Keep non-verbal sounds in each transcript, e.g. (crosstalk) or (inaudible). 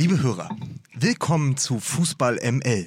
Liebe Hörer, willkommen zu Fußball ML.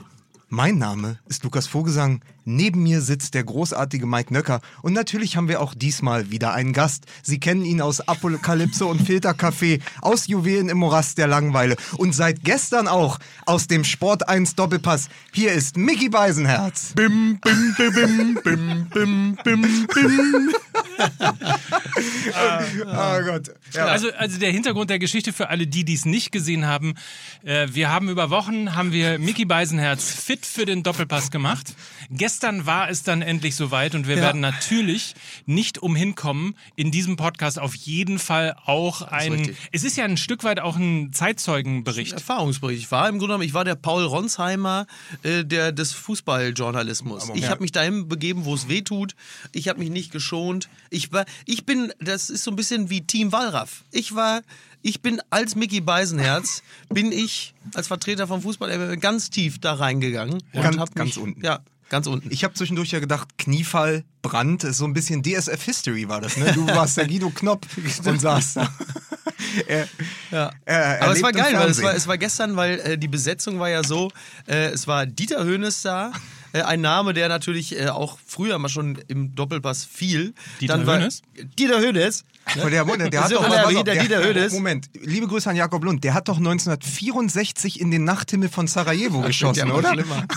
Mein Name ist Lukas Vogelsang. Neben mir sitzt der großartige Mike Nöcker. Und natürlich haben wir auch diesmal wieder einen Gast. Sie kennen ihn aus Apokalypse und Filtercafé, aus Juwelen im Morast der Langweile und seit gestern auch aus dem Sport 1 Doppelpass. Hier ist Mickey Beisenherz. Bim, bim, bim, bim, bim, bim, bim, bim. (laughs) oh Gott. Ja. Also, also der Hintergrund der Geschichte für alle, die dies nicht gesehen haben. Äh, wir haben über Wochen, haben wir Mickey Beisenherz fit für den Doppelpass gemacht. Gestern war es dann endlich soweit und wir ja. werden natürlich nicht umhin kommen, in diesem Podcast auf jeden Fall auch ein. Es ist ja ein Stück weit auch ein Zeitzeugenbericht. Ein Erfahrungsbericht. Ich war im Grunde genommen, ich war der Paul Ronsheimer äh, der, des Fußballjournalismus. Ich habe mich dahin begeben, wo es weh tut. Ich habe mich nicht geschont. Ich war, ich bin, das ist so ein bisschen wie Team Wallraff. Ich war ich bin als Mickey Beisenherz, (laughs) bin ich als Vertreter vom Fußball ganz tief da reingegangen. Ja, ganz, mich, ganz unten. Ja, Ganz unten. Ich habe zwischendurch ja gedacht, Kniefall, Brand, so ein bisschen DSF History war das, ne? Du warst der Guido Knopp (laughs) und saß da. (laughs) er, ja. er, Aber es war geil, weil es war, es war gestern, weil äh, die Besetzung war ja so, äh, es war Dieter Höhnes da, äh, ein Name, der natürlich äh, auch früher mal schon im Doppelpass fiel. Dieter Dann Hönes? Dieter Hönes. Ne? Der, der, der hat doch, der, der, Dieter Hönes. Moment, liebe Grüße an Jakob Lund. Der hat doch 1964 in den Nachthimmel von Sarajevo geschossen, ja oder? Schlimmer.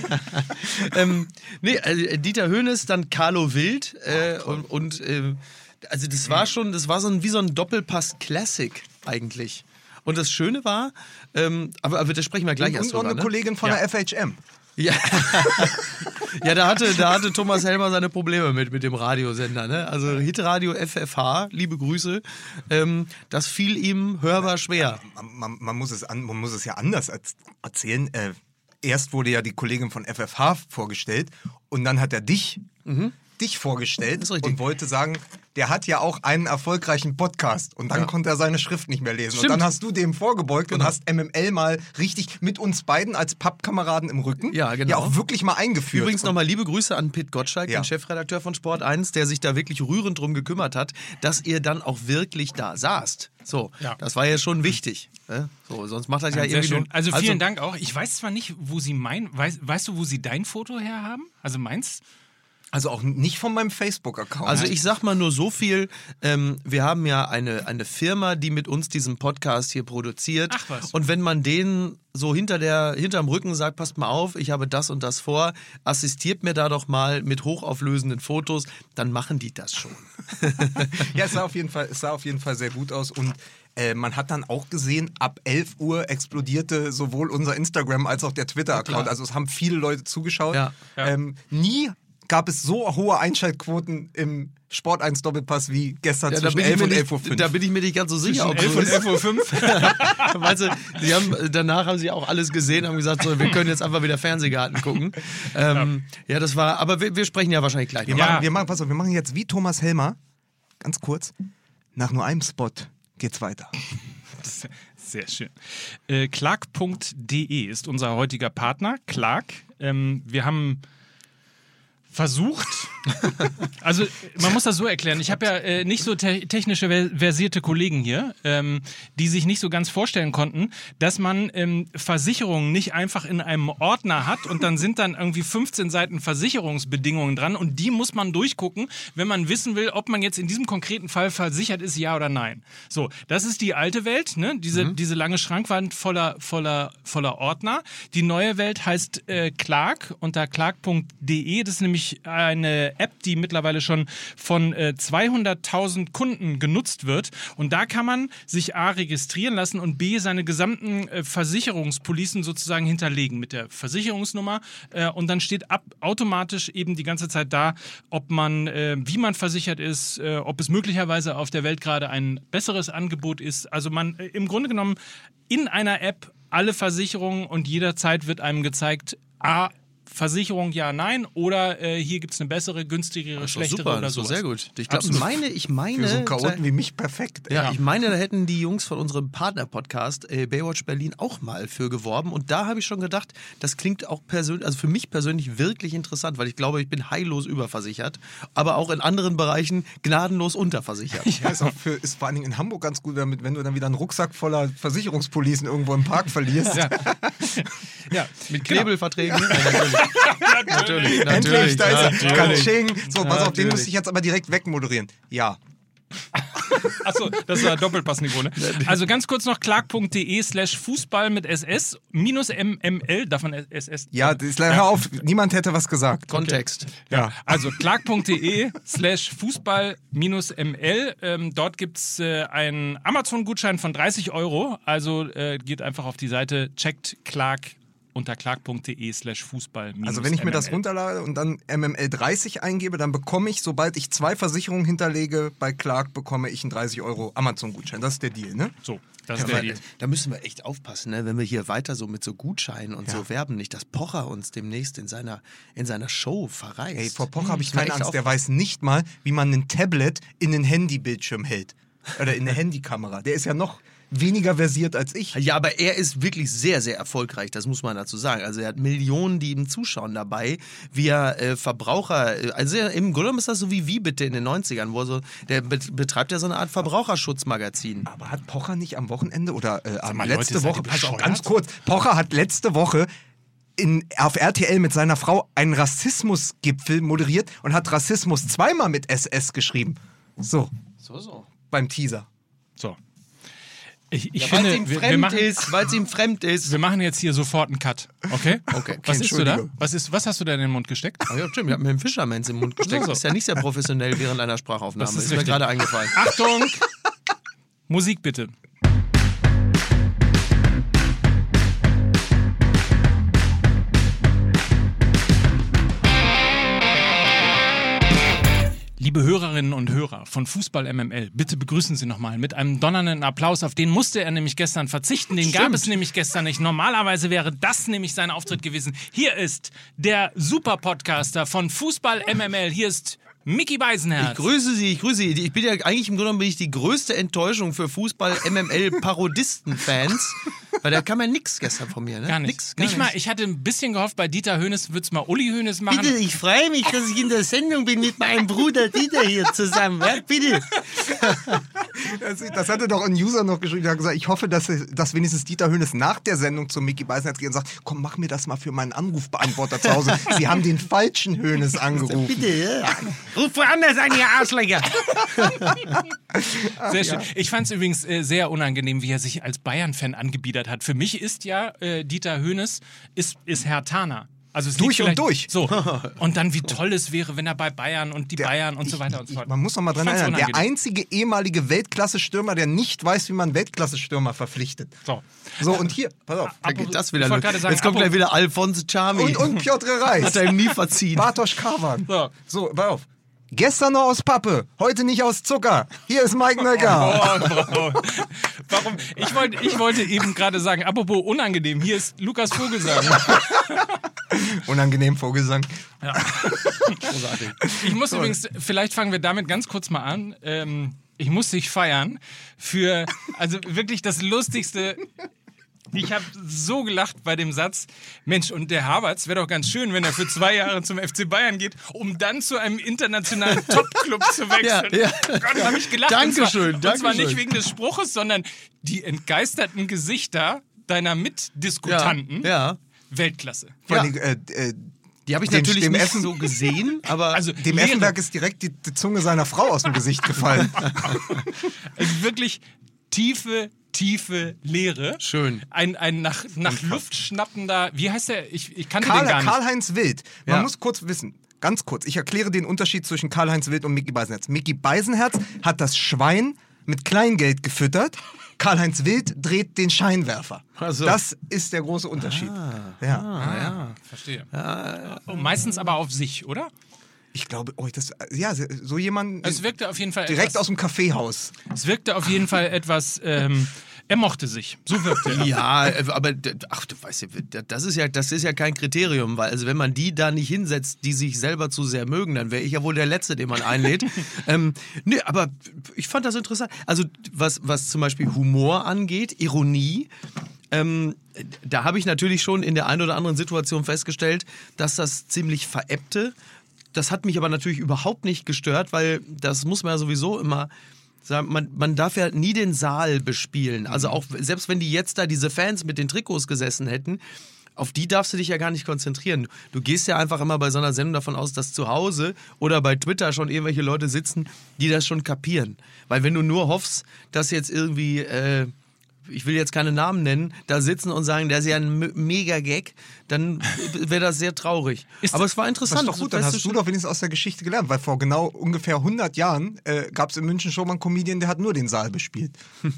(laughs) ähm, nee, also Dieter Hönes, dann Carlo Wild äh, und, und äh, also das war schon, das war so ein, wie so ein Doppelpass-Classic eigentlich. Und das Schöne war, ähm, aber, aber da sprechen wir gleich und, erst drüber. Und eine ne? Kollegin von ja. der FHM. Ja, (laughs) ja da, hatte, da hatte Thomas Helmer seine Probleme mit, mit dem Radiosender. Ne? Also Hitradio FFH, liebe Grüße, ähm, das fiel ihm hörbar schwer. Man, man, man, muss, es an, man muss es ja anders erzählen. Äh, erst wurde ja die Kollegin von FFH vorgestellt und dann hat er dich mhm dich vorgestellt und wollte sagen, der hat ja auch einen erfolgreichen Podcast und dann ja. konnte er seine Schrift nicht mehr lesen. Stimmt. Und dann hast du dem vorgebeugt genau. und hast MML mal richtig mit uns beiden als Pappkameraden im Rücken ja, genau. ja auch wirklich mal eingeführt. Übrigens nochmal liebe Grüße an Pitt Gottschalk, ja. den Chefredakteur von Sport 1, der sich da wirklich rührend drum gekümmert hat, dass ihr dann auch wirklich da saßt. So, ja. das war ja schon wichtig. Ne? So, sonst macht das ja, ja irgendwie. Also vielen also, Dank auch. Ich weiß zwar nicht, wo Sie mein, weißt, weißt du, wo Sie dein Foto her haben? Also meins? Also auch nicht von meinem Facebook-Account. Also ich sag mal nur so viel, ähm, wir haben ja eine, eine Firma, die mit uns diesen Podcast hier produziert. Ach was. Und wenn man denen so hinter der, hinterm Rücken sagt, passt mal auf, ich habe das und das vor, assistiert mir da doch mal mit hochauflösenden Fotos, dann machen die das schon. (laughs) ja, es sah auf jeden Fall, es sah auf jeden Fall sehr gut aus und äh, man hat dann auch gesehen, ab 11 Uhr explodierte sowohl unser Instagram als auch der Twitter-Account. Also es haben viele Leute zugeschaut. Ja, ja. Ähm, nie gab es so hohe Einschaltquoten im Sport 1 Doppelpass wie gestern ja, zwischen 11 und 11 Uhr 5. Da bin ich mir nicht ganz so sicher. Zwischen 11 und 11 Uhr 5? weißt (laughs) du, sie haben, danach haben sie auch alles gesehen, haben gesagt, so, wir können jetzt einfach wieder Fernsehgarten gucken. Ähm, ja. ja. das war, aber wir, wir, sprechen ja wahrscheinlich gleich. Wir, ja. machen, wir, machen, pass auf, wir machen jetzt wie Thomas Helmer, ganz kurz, nach nur einem Spot geht's weiter. Sehr schön. Äh, Clark.de ist unser heutiger Partner. Clark. Ähm, wir haben versucht. (laughs) also man muss das so erklären. Ich habe ja äh, nicht so te technische versierte Kollegen hier, ähm, die sich nicht so ganz vorstellen konnten, dass man ähm, Versicherungen nicht einfach in einem Ordner hat und dann sind dann irgendwie 15 Seiten Versicherungsbedingungen dran und die muss man durchgucken, wenn man wissen will, ob man jetzt in diesem konkreten Fall versichert ist, ja oder nein. So, das ist die alte Welt, ne? Diese, mhm. diese lange Schrankwand voller, voller, voller Ordner. Die neue Welt heißt äh, Clark unter clark.de. Das ist nämlich nämlich eine App, die mittlerweile schon von äh, 200.000 Kunden genutzt wird. Und da kann man sich A registrieren lassen und B seine gesamten äh, Versicherungspolicen sozusagen hinterlegen mit der Versicherungsnummer. Äh, und dann steht ab automatisch eben die ganze Zeit da, ob man, äh, wie man versichert ist, äh, ob es möglicherweise auf der Welt gerade ein besseres Angebot ist. Also man äh, im Grunde genommen in einer App alle Versicherungen und jederzeit wird einem gezeigt, A, Versicherung ja, nein oder äh, hier gibt es eine bessere, günstigere, Das ist doch schlechtere super, oder so. sehr gut. Ich glaube, ich meine, ich meine. Für so einen Chaoten wie mich perfekt. ey. Ja, ich meine, da hätten die Jungs von unserem Partner-Podcast äh, Baywatch Berlin auch mal für geworben. Und da habe ich schon gedacht, das klingt auch persönlich, also für mich persönlich wirklich interessant, weil ich glaube, ich bin heillos überversichert, aber auch in anderen Bereichen gnadenlos unterversichert. Ja, ist, auch für, ist vor allen Dingen in Hamburg ganz gut, damit, wenn du dann wieder einen Rucksack voller Versicherungspolicen irgendwo im Park verlierst. Ja. (laughs) ja, Mit genau. Knebelverträgen. Ja, natürlich. natürlich, Endlich, da ist er. Katsching. So, pass auf, den müsste ich jetzt aber direkt wegmoderieren. Ja. (laughs) Achso, das war Doppelpassniveau, ne? Also ganz kurz noch clark.de slash Fußball mit SS minus MML, davon SS. Ja, das, hör auf, niemand hätte was gesagt. Kontext. Ja. Also clark.de slash Fußball minus ML. Ähm, dort gibt es äh, einen Amazon-Gutschein von 30 Euro. Also äh, geht einfach auf die Seite, checkt Clark unter clark.de slash Fußball Also wenn ich mir das runterlade und dann MML 30 eingebe, dann bekomme ich, sobald ich zwei Versicherungen hinterlege, bei Clark bekomme ich einen 30 Euro Amazon-Gutschein. Das ist der Deal, ne? So, das ist Ja, der aber Deal. da müssen wir echt aufpassen, ne? wenn wir hier weiter so mit so Gutscheinen und so werben, nicht, dass Pocher uns demnächst in seiner, in seiner Show verreist. Ey, vor Pocher habe ich keine Angst. Der weiß nicht mal, wie man ein Tablet in den Handybildschirm hält. Oder in eine (laughs) Handykamera. Der ist ja noch weniger versiert als ich. Ja, aber er ist wirklich sehr, sehr erfolgreich, das muss man dazu sagen. Also er hat Millionen, die ihm zuschauen dabei, wie er äh, Verbraucher, äh, also er, im Grunde ist das so wie Wie bitte in den 90ern, wo er so, der bet- betreibt ja so eine Art Verbraucherschutzmagazin. Aber hat Pocher nicht am Wochenende oder äh, am mal, Leute, letzte seid Woche, pass auf, ganz kurz, Pocher hat letzte Woche in, auf RTL mit seiner Frau einen Rassismusgipfel moderiert und hat Rassismus zweimal mit SS geschrieben. So, So, so. beim Teaser. So. Ich, ich Ja, weil es finde, ihm fremd wir, machen, ist, weil es ihm fremd ist. wir machen jetzt hier sofort einen Cut. Okay? (laughs) Okay, Was isst du da? Was, ist, was hast du da in den Mund gesteckt? Ah, ja, stimmt, ich habe mir einen Fischermans im Mund gesteckt. So. Ist ja nicht sehr professionell während einer Sprachaufnahme. Das ist ist, mir gerade eingefallen. Achtung! (laughs) Musik bitte. Liebe Hörerinnen und Hörer von Fußball MML, bitte begrüßen Sie nochmal mit einem donnernden Applaus. Auf den musste er nämlich gestern verzichten. Den gab es nämlich gestern nicht. Normalerweise wäre das nämlich sein Auftritt gewesen. Hier ist der Super-Podcaster von Fußball MML. Hier ist Mickey Beisenherz. Ich grüße Sie, ich grüße Sie. Ich bin ja eigentlich im Grunde genommen bin ich die größte Enttäuschung für Fußball-MML-Parodisten-Fans. (laughs) Weil da kam ja nix gestern von mir, ne? Gar nicht. Nix, gar nicht mal, ich hatte ein bisschen gehofft, bei Dieter Hönes wird's mal Uli Hönes machen. Bitte, ich freue mich, dass ich in der Sendung bin mit meinem Bruder Dieter hier zusammen. Ja, bitte. (laughs) Das, das hatte doch ein User noch geschrieben, der hat gesagt, ich hoffe, dass, dass wenigstens Dieter Hönes nach der Sendung zu Mickey Beisenherz geht und sagt, komm, mach mir das mal für meinen Anrufbeantworter zu Hause. (laughs) Sie haben den falschen Hönes angerufen. Bitte, ja. Ruf woanders an, ihr Arschlöcher. (laughs) Sehr schön. Ich fand es übrigens äh, sehr unangenehm, wie er sich als Bayern-Fan angebiedert hat. Für mich ist ja äh, Dieter Hönes ist, ist Herr Tana. Also es Durch und vielleicht- So. (laughs) Und dann, wie toll es wäre, wenn er bei Bayern und die Bayern und so weiter und so fort. Man muss noch mal dran Ich erinnern, der einzige ehemalige Weltklasse-Stürmer, der nicht weiß, wie man Weltklasse-Stürmer verpflichtet. So. So, und hier, pass auf. Da geht das wieder Ich los. sagen, Jetzt kommt gleich wieder Alphonse Charmi. Und, und Piotr Reis. (laughs) Hat er ihm nie verziehen. Bartosz Kawan. So. So, pass auf. Gestern noch aus Pappe, heute nicht aus Zucker. Hier ist Mike Nöcker. (laughs) Oh, Frau. Warum? Ich wollte, ich wollte eben gerade sagen, apropos unangenehm, hier ist Lukas Vogelsang. (laughs) Unangenehm Vogelsang. Großartig. Ich muss übrigens, vielleicht fangen wir damit ganz kurz mal an. Ähm, ich muss dich feiern für, also wirklich das Lustigste. Ich habe so gelacht bei dem Satz, Mensch, und der Havertz wäre doch ganz schön, wenn er für zwei Jahre zum FC Bayern geht, um dann zu einem internationalen (laughs) Top-Club zu wechseln. Ja, ja. Gott, habe ich gelacht. Dankeschön, und zwar, Und zwar Dankeschön. nicht wegen des Spruches, sondern die entgeisterten Gesichter deiner Mitdiskutanten. Ja, ja. Weltklasse. Vor Ja. allem, äh, äh, Die habe ich Dem- natürlich dem nicht Essen- so gesehen, (laughs) aber Also dem Lehre. Effenberg ist direkt die, die Zunge seiner Frau aus dem Gesicht gefallen. Also (laughs) wirklich tiefe, tiefe Leere. Schön. Ein, ein nach, nach Luft schnappender, wie heißt der? Ich, ich kannte Karl, den gar nicht. Karl-Heinz Wild. Man Ja. muss kurz wissen, ganz kurz, ich erkläre den Unterschied zwischen Karl-Heinz Wild und Mickey Beisenherz. Mickey Beisenherz hat das Schwein mit Kleingeld gefüttert. Karl-Heinz Wild dreht den Scheinwerfer. Ach so. Das ist der große Unterschied. ja. Ah, ja. Verstehe. Und meistens aber auf sich, oder? Ich glaube, oh, das, ja, so jemand Es wirkte auf jeden Fall direkt etwas, aus dem Kaffeehaus. Es wirkte auf jeden Fall etwas, ähm, Er mochte sich. So wirkte er. Ja, äh, aber ach, du weißt ja, das ist ja, das ist ja kein Kriterium, weil also wenn man die da nicht hinsetzt, die sich selber zu sehr mögen, dann wäre ich ja wohl der Letzte, den man einlädt. (laughs) ähm, nee, aber ich fand das interessant. Also was, was zum Beispiel Humor angeht, Ironie, ähm, da habe ich natürlich schon in der einen oder anderen Situation festgestellt, dass das ziemlich veräppte. Das hat mich aber natürlich überhaupt nicht gestört, weil das muss man ja sowieso immer sagen. Man, man darf ja nie den Saal bespielen. Also auch selbst wenn die jetzt da diese Fans mit den Trikots gesessen hätten, auf die darfst du dich ja gar nicht konzentrieren. Du gehst ja einfach immer bei so einer Sendung davon aus, dass zu Hause oder bei Twitter schon irgendwelche Leute sitzen, die das schon kapieren. Weil wenn du nur hoffst, dass jetzt irgendwie, äh, ich will jetzt keine Namen nennen, da sitzen und sagen, das ist ja ein M- Mega-Gag, dann wäre das sehr traurig. Ist Aber das- es war Das interessant. ist doch gut, dann hast du doch wenigstens aus der Geschichte gelernt, weil vor genau ungefähr 100 Jahren äh, gab es in München schon mal einen Comedian, der hat nur den Saal bespielt. (laughs)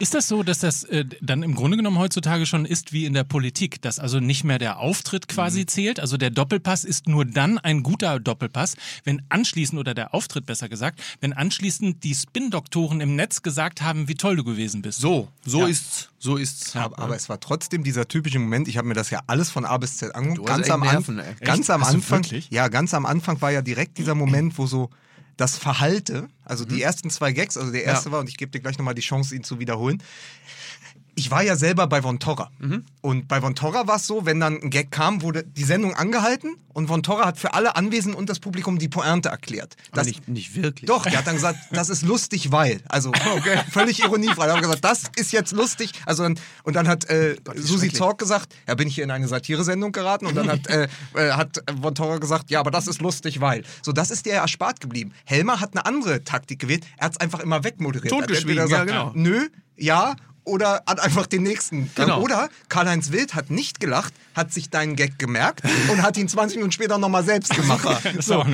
Ist das so, dass das äh, dann im Grunde genommen heutzutage schon ist wie in der Politik, dass also nicht mehr der Auftritt quasi zählt? Also der Doppelpass ist nur dann ein guter Doppelpass, wenn anschließend, oder der Auftritt besser gesagt, wenn anschließend die Spin-Doktoren im Netz gesagt haben, wie toll du gewesen bist. So, so Ja. ist's. So ist's. Aber, aber es war trotzdem dieser typische Moment, ich habe mir das ja alles von A bis Z angeguckt. Du hast Ganz echt am, Nerven, Anf ey. ganz am Anfang. Ja, ganz am Anfang war ja direkt dieser Moment, wo so das Verhalte, also die ersten zwei Gags, also der erste Ja. war, und ich gebe dir gleich nochmal die Chance, ihn zu wiederholen. Ich war ja selber bei Von Torra. Und bei Von Torra war es so, wenn dann ein Gag kam, wurde die Sendung angehalten und Von Torra hat für alle Anwesenden und das Publikum die Pointe erklärt. Das, nicht, nicht wirklich. doch, der hat dann gesagt, (laughs) das ist lustig, weil. Also (laughs) völlig ironiefrei. Er hat gesagt, das ist jetzt lustig. Also dann, und dann hat äh, wie Susi. Zorc gesagt, ja, bin ich hier in eine Satiresendung geraten. Und dann hat, äh, äh, hat Von Torra gesagt, ja, aber das ist lustig, weil. So, das ist dir ja erspart geblieben. Helmer hat eine andere Taktik gewählt. Er hat es einfach immer wegmoderiert. Er hat Totgeschwiegen, ja, genau. Nö, ja. Oder hat einfach den nächsten. Genau. Oder Karl-Heinz Wild hat nicht gelacht, hat sich deinen Gag gemerkt (laughs) und hat ihn 20 Minuten später nochmal selbst gemacht. (laughs) Pass auf,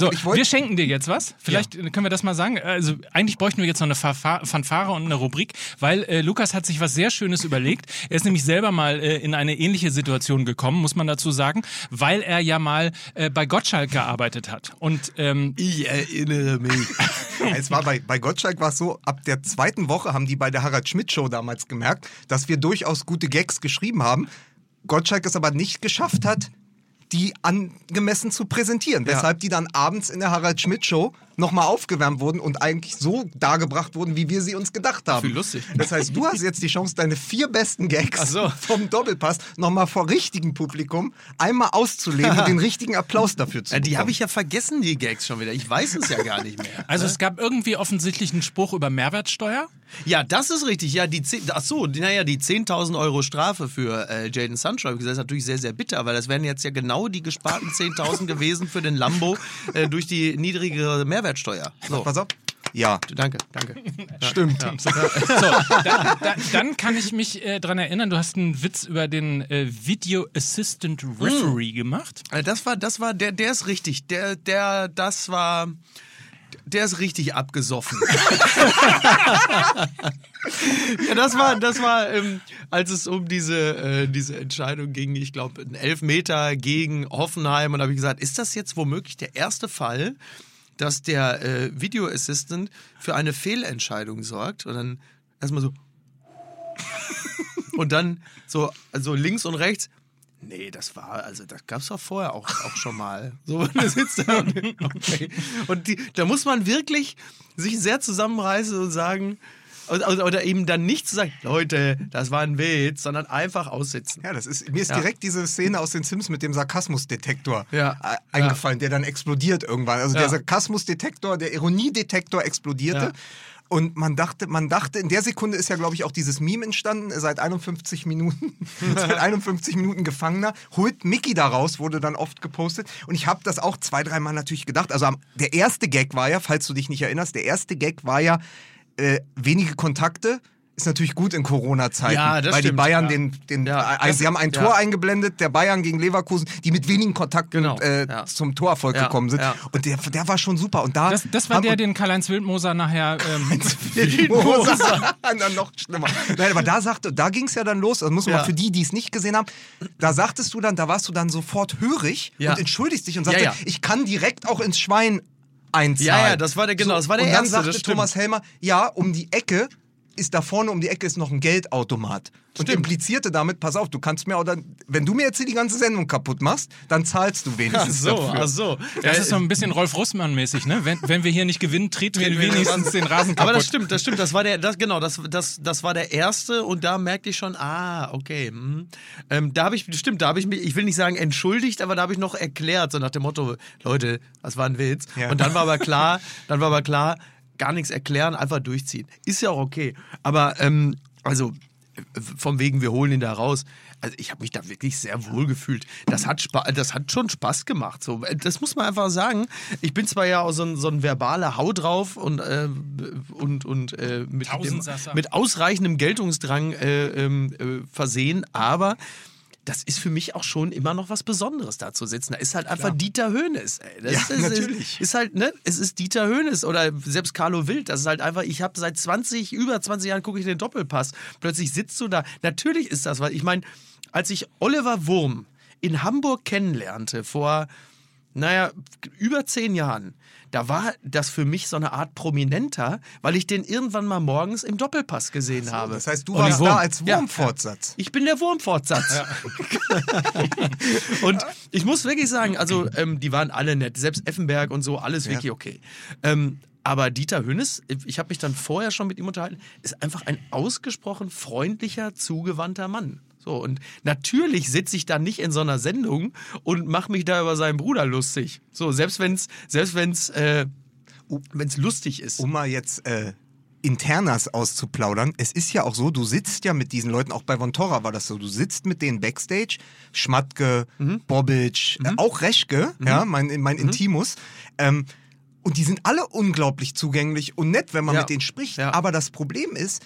So, wir schenken dir jetzt was. Vielleicht können wir das mal sagen. Also eigentlich bräuchten wir jetzt noch eine Fanfa- Fanfare und eine Rubrik, weil äh, Lukas hat sich was sehr Schönes überlegt. Er ist nämlich selber mal äh, in eine ähnliche Situation gekommen, muss man dazu sagen, weil er ja mal äh, bei Gottschalk gearbeitet hat. Und ähm, Ich erinnere mich. (laughs) Es war bei, bei Gottschalk war es so, ab der zweiten Woche haben die bei der Harald Schmidt Show damals gemerkt, dass wir durchaus gute Gags geschrieben haben. Gottschalk es aber nicht geschafft hat, die angemessen zu präsentieren. Weshalb die dann abends in der Harald Schmidt Show nochmal aufgewärmt wurden und eigentlich so dargebracht wurden, wie wir sie uns gedacht haben. Wie lustig. Das heißt, du hast jetzt die Chance, deine vier besten Gags so. vom Doppelpass nochmal vor richtigem Publikum einmal auszuleben und den (laughs) richtigen Applaus dafür zu Ja, die bekommen. habe ich ja vergessen, die Gags schon wieder. Ich weiß es ja gar nicht mehr. also es gab irgendwie offensichtlich einen Spruch über Mehrwertsteuer. Ja, das ist richtig. Ja, die 10, ach so, die- naja, die 10.000 Euro Strafe für äh, Jaden Sancho, ich gesagt, ist natürlich sehr, sehr bitter, weil das wären jetzt ja genau die gesparten 10.000 gewesen für den Lambo äh, durch die niedrigere Mehrwertsteuer. So, Pass auf. Ja, danke, danke. (laughs) stimmt. So, da, da, dann kann ich mich äh, dran erinnern, du hast einen Witz über den äh, Video Assistant Referee gemacht. Äh, Das war, das war, der, der ist richtig. Der, der, das war. Der ist richtig abgesoffen. (laughs) (laughs) ja, das war, das war, ähm, als es um diese, äh, diese Entscheidung ging, ich glaube, ein Elfmeter gegen Hoffenheim. Und da habe ich gesagt, ist das jetzt womöglich der erste Fall, dass der äh, Video Assistant für eine Fehlentscheidung sorgt? Und dann erstmal so. (laughs) und dann so also links und rechts. Nee, das war, also das gab es doch vorher auch, auch schon mal. So, und, da sitzt er und, okay. und die, da muss man wirklich sich sehr zusammenreißen und sagen, oder, oder eben dann nicht zu sagen, Leute, das war ein Witz, sondern einfach aussitzen. Ja, das ist, mir ist Ja. direkt diese Szene aus den Sims mit dem Sarkasmusdetektor Ja. eingefallen, der dann explodiert irgendwann. Also Ja. der Sarkasmusdetektor, der Ironiedetektor explodierte. Und man dachte, man dachte, in der Sekunde ist ja, glaube ich, auch dieses Meme entstanden, seit 51 Minuten, (laughs) seit 51 Minuten Gefangener, holt Mickey da raus, wurde dann oft gepostet. Und ich habe das auch zwei, dreimal natürlich gedacht. Also der erste Gag war ja, falls du dich nicht erinnerst, der erste Gag war ja, äh, wenige Kontakte. Ist natürlich gut in Corona-Zeiten, Ja, weil die stimmt, Bayern ja. den, den Ja, ein, das- sie haben ein. Tor eingeblendet, der Bayern gegen Leverkusen, die mit wenigen Kontakten Genau, äh, zum Torerfolg gekommen sind. Und der, der war schon super. Und da Das, das war der, den Karl-Heinz Wildmoser nachher. Ähm, (laughs) Wildmoser. dann (laughs) noch schlimmer. Nein, aber da sagte, da ging es ja dann los. Das muss man für die, die es nicht gesehen haben. Da sagtest du dann, da warst du dann sofort hörig und entschuldigst dich und ja. ich kann direkt auch ins Schwein einzahlen. Ja, ja, das war der- genau, das war der und dann erste, sagte. Thomas Helmer, ja, um die Ecke ist da vorne um die Ecke ist noch ein Geldautomat. Und Stimmt. implizierte damit, pass auf, du kannst mir oder wenn du mir jetzt hier die ganze Sendung kaputt machst, dann zahlst du wenigstens dafür. ach so. Das ist so ein bisschen Rolf Russmann-mäßig, ne? Wenn, wenn wir hier nicht gewinnen, treten wir wenigstens den Rasen kaputt. Aber das stimmt, das stimmt. Das war der, das, genau, das, das, das war der erste und da merkte ich schon, ah, okay. hm. Ähm, da habe ich, stimmt, da habe ich mich, ich will nicht sagen entschuldigt, aber da habe ich noch erklärt, so nach dem Motto, Leute, das war ein Witz. Ja. Und dann war aber klar, dann war aber klar, gar nichts erklären, einfach durchziehen. Ist ja auch okay. Aber, ähm, also, vom wegen, wir holen ihn da raus. Also ich habe mich da wirklich sehr wohl gefühlt. Das hat, Spa das hat schon Spaß gemacht. So, das muss man einfach sagen. Ich bin zwar ja auch so ein, so ein verbaler Hau drauf und, äh, und, und äh, mit, dem, mit ausreichendem Geltungsdrang äh, ähm, äh, versehen, aber das ist für mich auch schon immer noch was Besonderes, da zu sitzen. Da ist halt einfach Dieter Höhnes. Das Ja, ist, ist, natürlich. Ist halt, ne, es ist Dieter Höhnes oder selbst Carlo Wild. Das ist halt einfach, ich habe seit 20, über 20 Jahren gucke ich den Doppelpass. Plötzlich sitzt du da. Natürlich ist das, weil ich meine, als ich Oliver Wurm in Hamburg kennenlernte vor, naja, über zehn Jahren, da war das für mich so eine Art Prominenter, weil ich den irgendwann mal morgens im Doppelpass gesehen habe. Das heißt, du Olli warst Wurm. da als Ja. Wurmfortsatz. Ich bin der Wurmfortsatz. (laughs) und ich muss wirklich sagen, also ähm, die waren alle nett, selbst Effenberg und so, alles wirklich okay. Ähm, aber Dieter Hönes, ich habe mich dann vorher schon mit ihm unterhalten, ist einfach ein ausgesprochen freundlicher, zugewandter Mann. So, und natürlich sitze ich da nicht in so einer Sendung und mache mich da über seinen Bruder lustig. So, selbst wenn es selbst wenn's, äh, wenn's lustig ist. Um mal jetzt äh, Internas auszuplaudern, es ist ja auch so, du sitzt ja mit diesen Leuten, auch bei Von Torra war das so, du sitzt mit denen Backstage, Schmatke, Mhm. Bobic, äh, auch Reschke, ja, mein, mein Mhm. Intimus, ähm, und die sind alle unglaublich zugänglich und nett, wenn man Ja. mit denen spricht. Ja. Aber das Problem ist,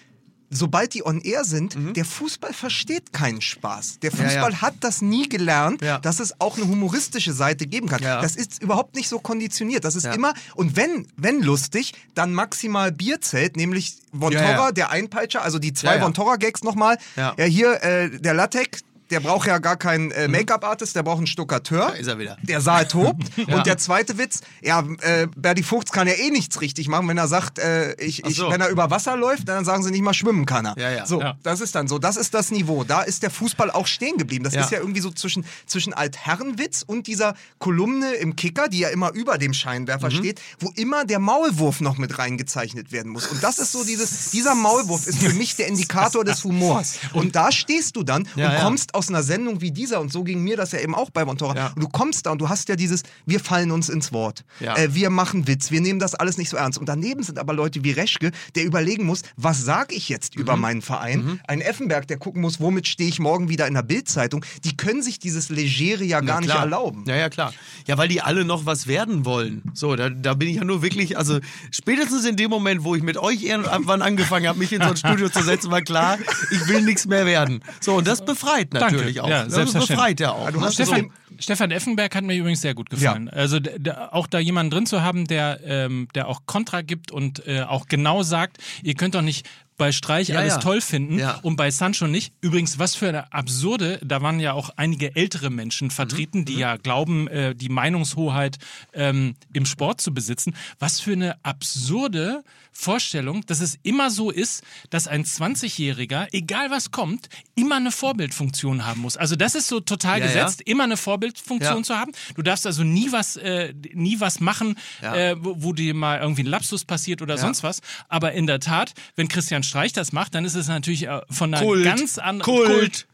sobald die on air sind, Mhm. der Fußball versteht keinen Spaß. Der Ja, Fußball ja. hat das nie gelernt, Ja. dass es auch eine humoristische Seite geben kann. Ja. Das ist überhaupt nicht so konditioniert. Das ist Ja. immer, und wenn, wenn lustig, dann maximal Bierzelt, nämlich Von Ja, ja. der Einpeitscher, also die zwei Ja, ja. Von Torra-Gags nochmal. Ja. Ja, hier, äh, der Latek, der braucht ja gar keinen äh, Make-up-Artist, der braucht einen Stuckateur. Da ist er wieder. Der Saal tobt. (laughs) Und der zweite Witz, ja, äh, Berdi Vogts kann ja eh nichts richtig machen, wenn er sagt, äh, ich, ich, so. wenn er über Wasser läuft, dann sagen sie nicht mal schwimmen kann er. Ja, ja. So, Ja. das ist dann so. Das ist das Niveau. Da ist der Fußball auch stehen geblieben. Das Ja. ist ja irgendwie so zwischen, zwischen Altherrenwitz und dieser Kolumne im Kicker, die ja immer über dem Scheinwerfer Mhm. steht, wo immer der Maulwurf noch mit reingezeichnet werden muss. Und das ist so dieses, dieser Maulwurf ist für mich der Indikator des Humors. Und da stehst du dann Ja, und ja. kommst aus einer Sendung wie dieser, und so ging mir das ja eben auch bei Montora, Ja. und du kommst da und du hast ja dieses, wir fallen uns ins Wort. Ja. Äh, wir machen Witz, wir nehmen das alles nicht so ernst. Und daneben sind aber Leute wie Reschke, der überlegen muss, was sage ich jetzt Mhm. über meinen Verein? Ein Effenberg, der gucken muss, womit stehe ich morgen wieder in der Bildzeitung. Die können sich dieses Legere ja gar nicht erlauben. Ja, ja, klar. Ja, weil die alle noch was werden wollen. So, da, da bin ich ja nur wirklich, also spätestens in dem Moment, wo ich mit euch irgendwann angefangen habe, mich in so ein Studio zu setzen, war klar, ich will nichts mehr werden. So, und das befreit natürlich auch. Ja, das selbstverständlich. befreit ja auch. du ne? hast so. Stefan, Stefan Effenberg hat mir übrigens sehr gut gefallen. Also d- d- auch da jemanden drin zu haben, der, ähm, der auch Kontra gibt und äh, auch genau sagt, ihr könnt doch nicht bei Streich Ja, alles ja. toll finden Ja. und bei Sancho nicht. Übrigens, was für eine absurde, da waren ja auch einige ältere Menschen vertreten, Mhm. die ja glauben, äh, die Meinungshoheit ähm, im Sport zu besitzen. Was für eine absurde Vorstellung, dass es immer so ist, dass ein 20-Jähriger, egal was kommt, immer eine Vorbildfunktion haben muss. Also das ist so total Ja, ja. gesetzt, immer eine Vorbildfunktion Ja. zu haben. Du darfst also nie was, äh, nie was machen, Ja. äh, wo, wo dir mal irgendwie ein Lapsus passiert oder sonst was. Aber in der Tat, wenn Christian Streich das macht, dann ist es natürlich äh, von einer Kult. ganz anderen Kult. Kult.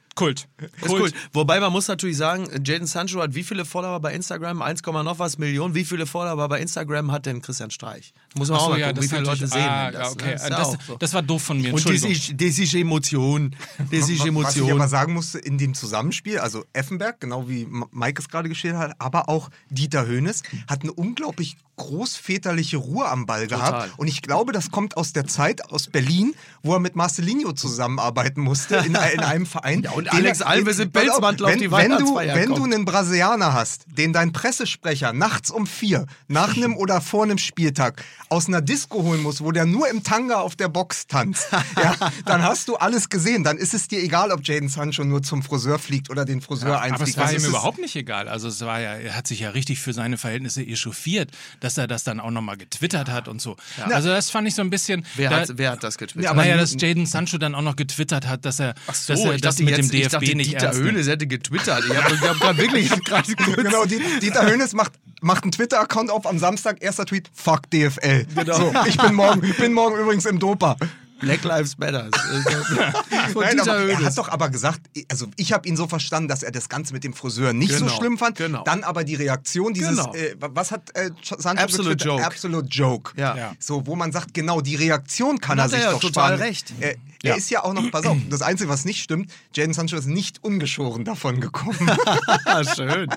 Ist cool. Wobei man muss natürlich sagen, Jaden Sancho hat wie viele Follower bei Instagram? 1, noch was Millionen. Wie viele Follower bei Instagram hat denn Christian Streich? Muss man Ach auch so, mal ja, gucken, das wie viele Leute sehen ah, das. okay. ne? Ja das, so. das war doof von mir. Und das ist, das ist Emotion. Das ist Was ich Emotion. aber sagen musste, in dem Zusammenspiel, also Effenberg, genau wie Mike es gerade geschildert hat, aber auch Dieter Höhnes, hat eine unglaublich großväterliche Ruhe am Ball Total. gehabt. Und ich glaube, das kommt aus der Zeit aus Berlin, wo er mit Marcelinho zusammenarbeiten musste in, in einem Verein. (laughs) Ja, und Alex Alves im Pelzmantel auf wenn, die wenn du, wenn du einen Brasilianer hast, den dein Pressesprecher nachts um vier, nach einem oder vor einem Spieltag aus einer Disco holen muss, wo der nur im Tanga auf der Box tanzt, (laughs) ja, dann hast du alles gesehen. Dann ist es dir egal, ob Jaden Sancho nur zum Friseur fliegt oder den Friseur Aber einfliegt. es war Also ihm überhaupt nicht egal. Also es war ja, er hat sich ja richtig für seine Verhältnisse echauffiert, dass er das dann auch nochmal getwittert hat und so. Also das fand ich so ein bisschen. Wer, da, hat, wer hat das getwittert? Ja, aber naja, dass Jaden Sancho dann auch noch getwittert hat, dass er, dass er ich das dachte mit jetzt, dem ich DFB dachte, nicht Dieter ernst. Höhnes hätte getwittert. Ich habe hab gerade wirklich, ich habe gerade. (laughs) Genau, die, Dieter Hönes macht, macht einen Twitter-Account auf am Samstag, erster Tweet, fuck DFL. Genau. So, ich bin morgen, ich bin morgen übrigens im Dopa. Black Lives Matter. (laughs) Von Nein, aber er hat doch aber gesagt, also ich habe ihn so verstanden, dass er das Ganze mit dem Friseur nicht so Genau, schlimm fand. genau. Dann aber die Reaktion, dieses, Genau. äh, was hat äh, Sancho Absolute? Joke. Absolute Joke. Ja. So, wo man sagt, genau, die Reaktion kann Dann er sich er ja doch total sparen. recht. Er, er Ja. ist ja auch noch, pass auf, das Einzige, was nicht stimmt, Jaden Sancho ist nicht ungeschoren davon gekommen. (laughs) Schön.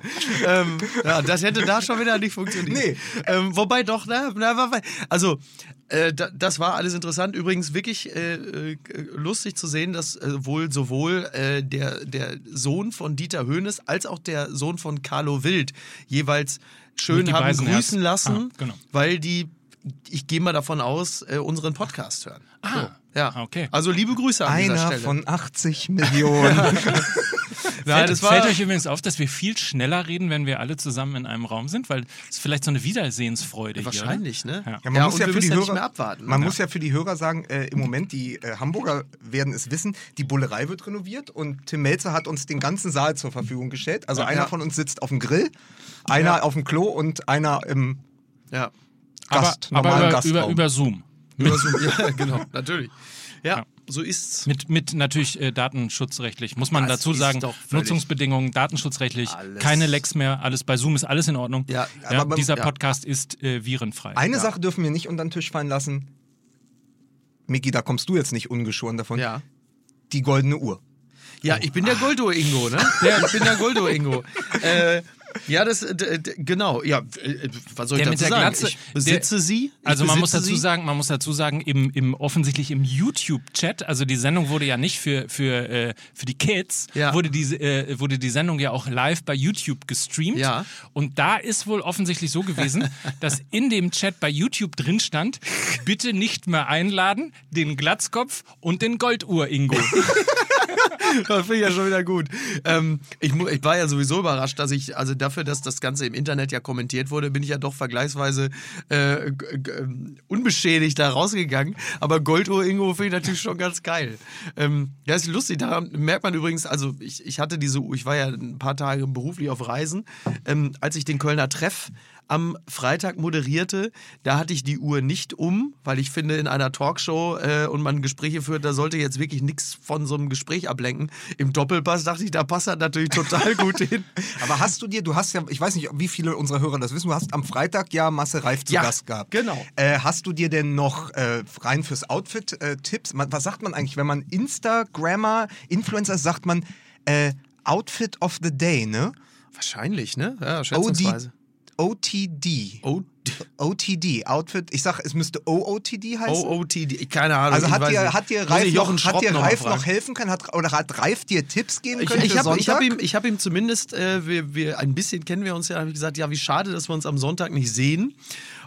ähm, ja, das hätte da schon wieder nicht funktioniert. Nee. Ähm, wobei doch, na, na, wobei- also äh, da, das war alles interessant. Übrigens wirklich äh, äh, lustig zu sehen, dass äh, wohl sowohl äh, der, der Sohn von Dieter Höhnes als auch der Sohn von Carlo Wild jeweils schön haben grüßen lassen, Ah, genau. weil die, ich gehe mal davon aus, äh, unseren Podcast hören. Ah, Ja, okay. Also liebe Grüße an dieser Einer Stelle. von 80 Millionen. (laughs) Nein, Fällt, das war, fällt euch übrigens auf, dass wir viel schneller reden, wenn wir alle zusammen in einem Raum sind, weil es ist vielleicht so eine Wiedersehensfreude Wahrscheinlich, ne? Ja. Ja, man Ja, muss ja für die ja Hörer nicht mehr abwarten. Man Ja. muss ja für die Hörer sagen, äh, im Moment die äh, Hamburger werden es wissen, die Bullerei wird renoviert und Tim Melzer hat uns den ganzen Saal zur Verfügung gestellt. Also einer Ja. von uns sitzt auf dem Grill, einer Ja. auf dem Klo und einer im Ja. Gast, aber, aber normalen über, Gastraum. über, über Zoom. Über Zoom. ja, (laughs) genau, natürlich. Ja, Ja. so ist's. Mit, mit natürlich äh, datenschutzrechtlich, muss man Das dazu sagen. Nutzungsbedingungen, datenschutzrechtlich, Alles. keine Lecks mehr, alles bei Zoom ist alles in Ordnung. Ja, aber man- dieser ja. Podcast ist äh, virenfrei. Eine Sache dürfen wir nicht unter den Tisch fallen lassen. Miki, da kommst du jetzt nicht ungeschoren davon. Ja. Die goldene Uhr. Ja, ich bin der Goldo-Ingo, ne? (laughs) Ja, ich bin der Goldo-Ingo. äh, ja, das, d- genau, ja, äh, was soll ich Der dazu mit der sagen? Glatze, ich besitze der- sie. Ich Also man muss dazu sie. sagen, man muss dazu sagen, im, im offensichtlich im YouTube-Chat, also die Sendung wurde ja nicht für, für, äh, für die Kids, Ja. wurde, diese, äh, wurde die Sendung ja auch live bei YouTube gestreamt. Ja. Und da ist wohl offensichtlich so gewesen, (laughs) dass in dem Chat bei YouTube drin stand, bitte nicht mehr einladen, den Glatzkopf und den Golduhr-Ingo. (laughs) Das finde ich ja schon wieder gut. Ähm, ich, ich war ja sowieso überrascht, dass ich, also dafür, dass das Ganze im Internet ja kommentiert wurde, bin ich ja doch vergleichsweise äh, ähm, unbeschädigt da rausgegangen. Aber Golduhr Ingo finde ich natürlich schon ganz geil. Ähm, ja, ist lustig. Daran merkt man übrigens, also ich, ich hatte diese, ich war ja ein paar Tage beruflich auf Reisen. Ähm, als ich den Kölner Treff am Freitag moderierte, da hatte ich die Uhr nicht um, weil ich finde, in einer Talkshow äh, und man Gespräche führt, da sollte jetzt wirklich nichts von so einem Gespräch ablenken. Im Doppelpass dachte ich, da passt das natürlich total gut (laughs) hin. Aber hast du dir, du hast ja, ich weiß nicht, wie viele unserer Hörer das wissen, du hast am Freitag ja Marcel Reif zu Ja, Gast gehabt. genau. Äh, hast du dir denn noch äh, rein fürs Outfit äh, Tipps? Man, was sagt man eigentlich, wenn man Instagrammer, Influencer sagt man äh, Outfit of the Day, ne? Wahrscheinlich, ne? Ja, OD, schätzungsweise. OTD. O OTD, Outfit, ich sag, es müsste OOTD heißen. OOTD, keine Ahnung. also hat dir, hat dir Reif, noch, hat dir Reif noch helfen können? Hat, oder hat Reif dir Tipps geben können ich habe ich Sonntag? hab ihm, ich hab ihm zumindest, äh, wir, wir, ein bisschen kennen wir uns ja, habe ich gesagt, ja, wie schade, dass wir uns am Sonntag nicht sehen.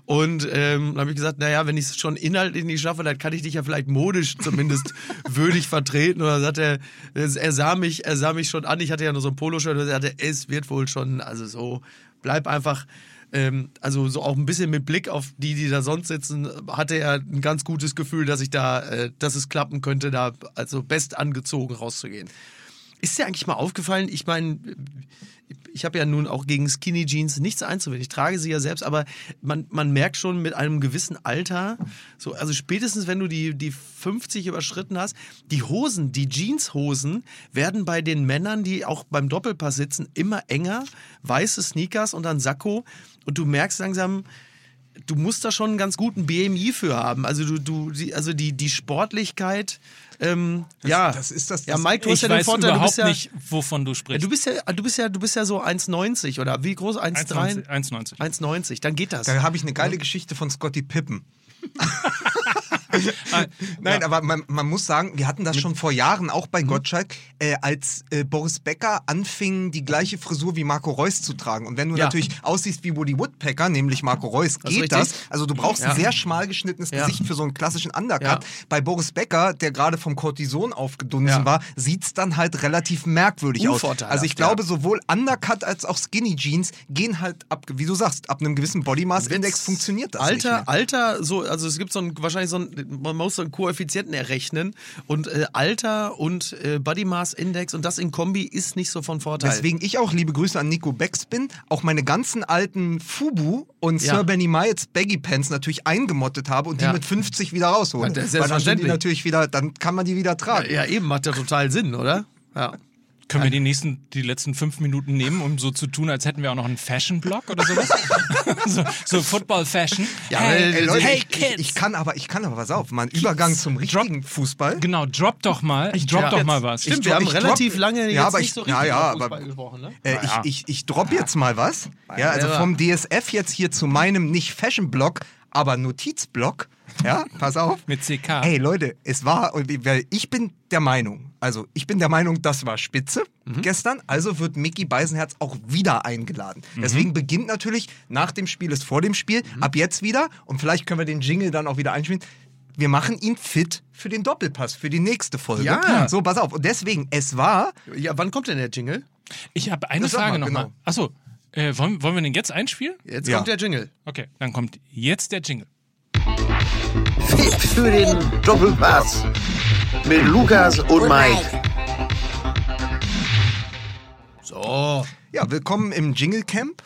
Und ähm, dann habe ich gesagt, naja, wenn ich es schon inhaltlich nicht schaffe, dann kann ich dich ja vielleicht modisch zumindest (laughs) würdig vertreten. Oder sagt er, er sah mich, er sah mich schon an, ich hatte ja nur so ein Poloshirt und er sagte, es wird wohl schon, also so, bleib einfach. Ähm, also so auch ein bisschen mit Blick auf die, die da sonst sitzen, hatte er ein ganz gutes Gefühl, dass ich da, äh, dass es klappen könnte, da also best angezogen rauszugehen. Ist dir eigentlich mal aufgefallen, ich meine, ich habe ja nun auch gegen Skinny Jeans nichts einzuwenden. Ich trage sie ja selbst, aber man, man merkt schon mit einem gewissen Alter, so, also spätestens wenn du die, die 50 überschritten hast, die Hosen, die Jeanshosen werden bei den Männern, die auch beim Doppelpass sitzen, immer enger. Weiße Sneakers und dann Sakko. Und du merkst langsam, du musst da schon einen ganz guten BMI für haben. Also du, du, also die, die Sportlichkeit, ähm, ja. das ist das- Ja, das- Mike, du hast ich ja den weiß Vorteil, du bist ja, nicht, wovon du ja, sprichst. du bist ja, du bist ja, du bist ja so 1,90 oder wie groß? 1,3? 1,90. 1,90. Dann geht das. Da habe ich eine geile Geschichte von Scotty Pippen. (laughs) Ah, (laughs) Nein, ja. aber man, man muss sagen, wir hatten das schon vor Jahren auch Mhm. bei Gottschalk, äh, als äh, Boris Becker anfing, die gleiche Frisur wie Marco Reus zu tragen. Und wenn du Ja. natürlich aussiehst wie Woody Woodpecker, nämlich Marco Reus, Das geht das. Also du brauchst Ja. ein sehr schmal geschnittenes. Gesicht für so einen klassischen Undercut. Bei Boris Becker, der gerade vom Cortison aufgedunsen war, sieht's dann halt relativ merkwürdig aus. Also ich glaube, sowohl Undercut als auch Skinny Jeans gehen halt ab, wie du sagst, ab einem gewissen Body Mass Index funktioniert das Alter. Alter, so, also es gibt so ein, wahrscheinlich so ein, man muss so einen Koeffizienten errechnen und äh, Alter und äh, Body Mass Index und das in Kombi ist nicht so von Vorteil. Weswegen ich auch liebe Grüße an Nico Becks bin, auch meine ganzen alten Fubu und Ja. Sir Benny Miles Baggy Pants natürlich eingemottet habe und die Ja. mit 50 wieder rausholen. Ja, das ist Weil dann sind die natürlich wieder, dann kann man die wieder tragen. ja, eben, macht ja total Sinn, oder? Ja. Können wir die nächsten, die letzten fünf Minuten nehmen, um so zu tun, als hätten wir auch noch einen Fashion-Blog oder sowas? (laughs) so, so Football-Fashion. Ja, hey, weil- Ey, Leute, hey ich, Kids! ich, ich kann aber, ich kann aber, pass auf, mal einen Übergang zum richtigen Fußball. genau, drop doch mal, drop Ja. doch mal was. Stimmt, Ich wir haben ich relativ drop- lange Ja, jetzt aber nicht ich- so ja, richtig ja, über aber- Fußball gesprochen, ne? Äh, ich, ich, ich drop jetzt mal was. Ja, also vom DSF jetzt hier zu meinem nicht Fashion-Blog, aber Notizblog. Ja, pass auf. Mit CK. Ey Leute, es war, weil ich bin der Meinung, also ich bin der Meinung, das war spitze gestern, also wird Mickey Beisenherz auch wieder eingeladen. Deswegen beginnt natürlich, nach dem Spiel ist vor dem Spiel, ab jetzt wieder und vielleicht können wir den Jingle dann auch wieder einspielen. Wir machen ihn fit für den Doppelpass, für die nächste Folge. Ja. So, pass auf. Und deswegen, es war, Ja, wann kommt denn der Jingle? Ich habe eine Das Frage mal, nochmal. genau. Achso, äh, wollen, wollen wir den jetzt einspielen? Jetzt Ja. kommt der Jingle. Okay, dann kommt jetzt der Jingle. Fit für den Doppelpass mit Lukas und Mike. So. ja, willkommen im Jingle Camp.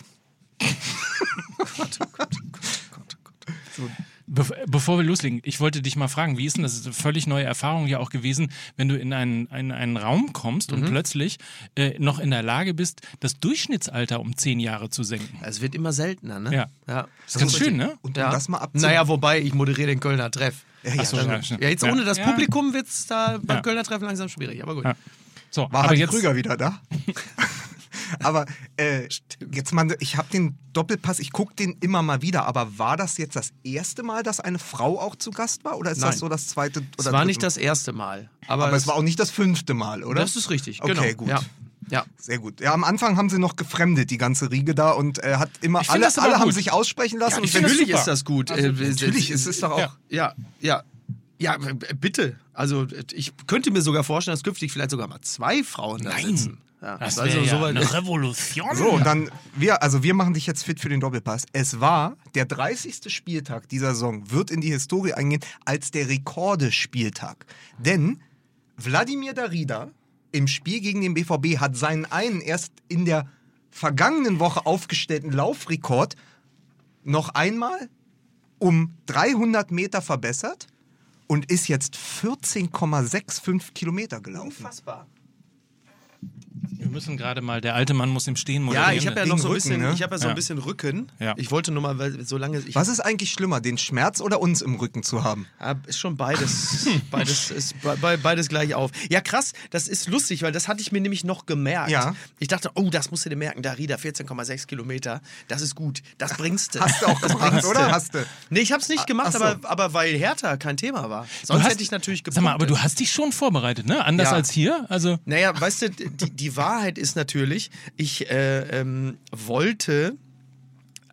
Be bevor wir loslegen, ich wollte dich mal fragen, wie ist denn das? das ist eine völlig neue Erfahrung ja auch gewesen, wenn du in einen, in einen Raum kommst Mhm. und plötzlich äh, noch in der Lage bist, das Durchschnittsalter um zehn Jahre zu senken. Es wird immer seltener, ne? Ja. ja. Das ist ganz schön, ne? Und um Ja. das mal abzu... Naja, wobei, ich moderiere den Kölner Treff. Ja, ja, so, ja. Ja, jetzt ohne das. Publikum wird es da beim. Kölner Treffen langsam schwierig, aber gut. So, War aber jetzt, Krüger wieder da? (laughs) aber äh, jetzt mal, ich habe den Doppelpass, ich gucke den immer mal wieder, aber war das jetzt das erste Mal, dass eine Frau auch zu Gast war? Oder ist Nein. das so das zweite Es oder war dritte nicht das erste Mal. Aber, Aber es war auch nicht das fünfte Mal, oder? Das ist richtig, Okay, genau. gut. Ja. Ja. Sehr gut. Ja, am Anfang haben sie noch gefremdet, die ganze Riege da, und äh, hat immer alle, alle haben sich aussprechen lassen. Ja, und Natürlich ist das gut. Also, Äh, natürlich ist es doch auch. Ja. Ja, ja, ja, bitte. Also ich könnte mir sogar vorstellen, dass künftig vielleicht sogar mal zwei Frauen da sitzen. Ja, das also wäre ja soweit- eine Revolution. So, und dann, wir, also wir machen dich jetzt fit für den Doppelpass. Es war der 30. Spieltag dieser Saison, wird in die Historie eingehen als der Rekorde-Spieltag. Denn Wladimir Darida im Spiel gegen den BVB hat seinen einen erst in der vergangenen Woche aufgestellten Laufrekord noch einmal um 300 Meter verbessert und ist jetzt 14,65 Kilometer gelaufen. Unfassbar. Wir müssen gerade mal, der alte Mann muss im Stehen Ja, moderieren. ich habe ja noch so ein Rücken, bisschen, ne? ich habe ja so ein Ja. bisschen Rücken. Ja. Ich wollte nur mal, weil so lange ich Was ist eigentlich schlimmer, den Schmerz oder uns im Rücken zu haben? Ja, ist schon beides, (laughs) beides ist be- be- beides gleich auf. Ja, krass, das ist lustig, weil das hatte ich mir nämlich noch gemerkt. Ja. Ich dachte, oh, das musst du dir merken, Darida, 14,6 Kilometer, das ist gut, das bringst du. Hast du auch das gemacht, bringst oder? du. Hast du? Nee, ich hab's nicht gemacht, ach so. aber, aber weil Hertha kein Thema war. Sonst hast- hätte ich natürlich gepunktet. Sag mal, aber du hast dich schon vorbereitet, ne? Anders Ja. als hier? Also, Naja, weißt du, die, die Wahrheit ist natürlich, ich äh, ähm, wollte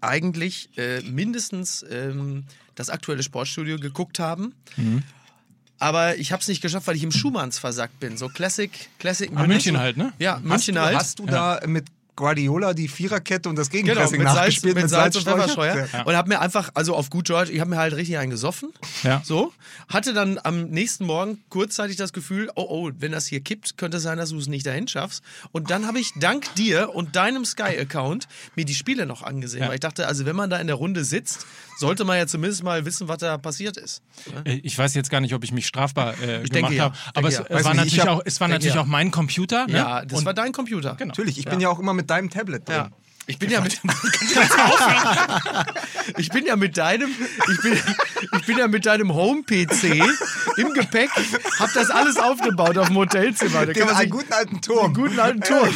eigentlich äh, mindestens ähm, das aktuelle Sportstudio geguckt haben. Mhm. Aber ich habe es nicht geschafft, weil ich im Schumanns versackt bin. So Classic, Classic Ah, München halt, ne? Ja, Hast München du, halt. Hast du da mit Guardiola die Viererkette und das Genau, Gegenpressing mit Salz, nachgespielt mit Salz und? Pfefferstreuer. Ja. Und habe mir einfach, also auf gut Deutsch, ich habe mir halt richtig einen gesoffen. Ja. So. Hatte dann am nächsten Morgen kurzzeitig das Gefühl, oh, oh, wenn das hier kippt, könnte es sein, dass du es nicht dahin schaffst. Und dann habe ich dank dir und deinem Sky-Account mir die Spiele noch angesehen. Ja. Weil ich dachte, also wenn man da in der Runde sitzt, sollte man ja zumindest mal wissen, was da passiert ist. Äh, Ich weiß jetzt gar nicht, ob ich mich strafbar äh, Ich gemacht denke ja. habe. Aber Denke es, war natürlich hab- auch, es war natürlich ja. auch mein Computer. Ne? Ja, das Und- war dein Computer. Genau. Natürlich, ich bin ja auch immer mit deinem Tablet drin. Ja. Ich bin ja mit (laughs) Ich bin ja mit deinem ich bin, ich bin ja mit deinem Home PC im Gepäck, hab das alles aufgebaut auf dem Hotelzimmer. Da Den kann man einen guten alten Turm. einen guten alten Turm.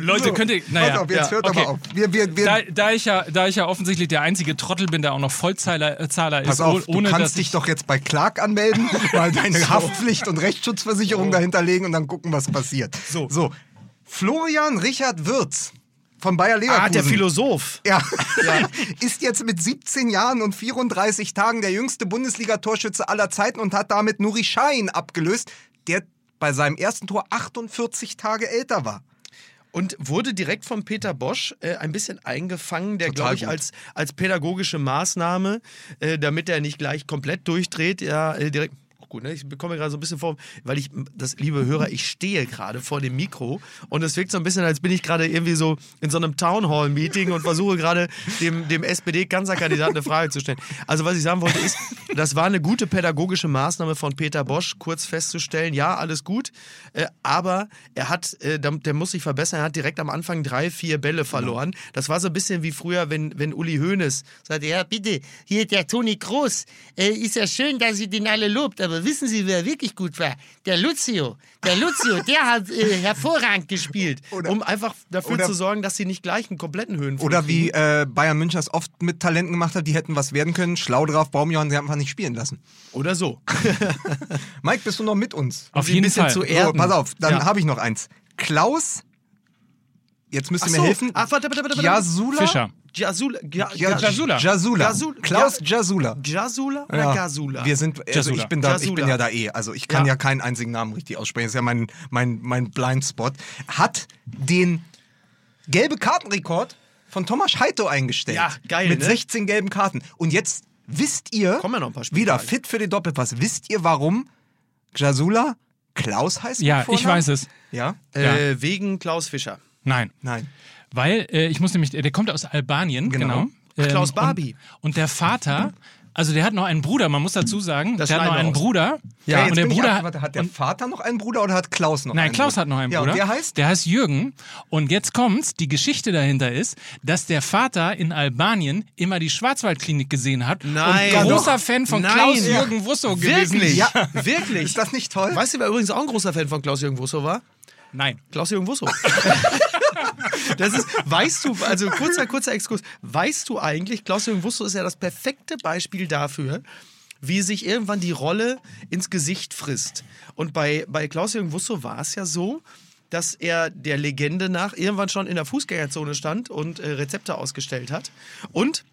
Leute, könnt ihr. Naja, auf, jetzt ja, hört okay. aber auf. Wir, wir, wir, Da, da, ich ja, da ich ja offensichtlich der einzige Trottel bin, der auch noch Vollzahler äh, Zahler Pass ist, auf, oh- ohne du kannst ich, dich doch jetzt bei Clark anmelden, (laughs) mal deine Haftpflicht und Rechtsschutzversicherung dahinterlegen und dann gucken, was passiert. So. so. Florian Richard Wirz von Bayer Leverkusen. Ah, der Philosoph. Ja. (laughs) ist jetzt mit 17 Jahren und 34 Tagen der jüngste Bundesliga-Torschütze aller Zeiten und hat damit Nuri Sahin abgelöst, der bei seinem ersten Tor 48 Tage älter war. Und wurde direkt von Peter Bosch äh, ein bisschen eingefangen, der, glaube ich, gut. als, als pädagogische Maßnahme, äh, damit er nicht gleich komplett durchdreht, ja, äh, direkt. Gut, ne? Ich bekomme gerade so ein bisschen vor, weil ich, das liebe Hörer, ich stehe gerade vor dem Mikro und es wirkt so ein bisschen, als bin ich gerade irgendwie so in so einem Townhall-Meeting und versuche gerade dem, dem SPD-Kanzlerkandidaten eine Frage zu stellen. Also, was ich sagen wollte, ist, das war eine gute pädagogische Maßnahme von Peter Bosch, kurz festzustellen, ja, alles gut, äh, aber er hat, äh, der, muss sich verbessern, er hat direkt am Anfang drei, vier Bälle verloren. Das war so ein bisschen wie früher, wenn, wenn Uli Hoeneß sagte, ja, bitte, hier der Toni Kroos, äh, ist ja schön, dass ihr den alle lobt, aber wissen Sie, wer wirklich gut war? Der Lucio. Der Lucio, der hat äh, hervorragend gespielt, Oder- um einfach dafür oder- zu sorgen, dass sie nicht gleich einen kompletten Höhenflug Oder wie äh, Bayern München das oft mit Talenten gemacht hat, die hätten was werden können. Schlau drauf, Baumjohann, sie haben einfach nicht spielen lassen. Oder so. (laughs) Mike, bist du noch mit uns? auf jeden bisschen Fall. zu So, erden. pass auf, dann Ja. habe ich noch eins. Klaus, jetzt müsst Ach ihr so. mir helfen. Ach, warte, warte, warte, warte. Jasula? Fischer. Jasula. Ja, Ja, Jasula. Jasula. Jasul- Klaus Ja- Jasula. Jasula oder Ja. Gasula? Wir sind, also Jasula. ich bin da, ich bin ja da eh. Also ich kann ja, Ja. keinen einzigen Namen richtig aussprechen. Das ist ja mein, mein, mein Blindspot. Hat den gelbe Kartenrekord von Thomas Heito eingestellt. Ja, geil, Mit ne? 16 gelben Karten. Und jetzt wisst ihr, Kommen ja noch ein paar Spiele wieder fit für den Doppelpass, wisst ihr, warum Jasula Klaus heißt? Ja, ich weiß es. Ja? Äh, wegen Klaus Fischer. Nein. Nein. Weil, äh, ich muss nämlich, der kommt aus Albanien, Genau. genau. Klaus Ähm, Barbie. Und, und der Vater, also der hat noch einen Bruder, man muss dazu sagen, Das der hat noch einen. Bruder. Ja, und jetzt der Bruder ab- warte, hat der Vater noch einen Bruder oder hat Klaus noch Nein, einen Klaus Bruder? hat noch einen ja, Bruder. Und der heißt? Der heißt Jürgen. Und jetzt kommt's, die Geschichte dahinter ist, dass der Vater in Albanien immer die Schwarzwaldklinik gesehen hat Nein. und großer Doch. Fan von Nein. Klaus-Jürgen Wusso gewesen Wirklich? Ja, wirklich. Ist das nicht toll? Weißt du, wer übrigens auch ein großer Fan von Klaus-Jürgen Wusso war? Nein. Klaus-Jürgen Wusso. (laughs) das ist, weißt du, also kurzer, kurzer Exkurs, weißt du eigentlich, Klaus-Jürgen Wusso ist ja das perfekte Beispiel dafür, wie sich irgendwann die Rolle ins Gesicht frisst. Und bei, bei Klaus-Jürgen Wusso war es ja so, dass er der Legende nach irgendwann schon in der Fußgängerzone stand und äh, Rezepte ausgestellt hat. Und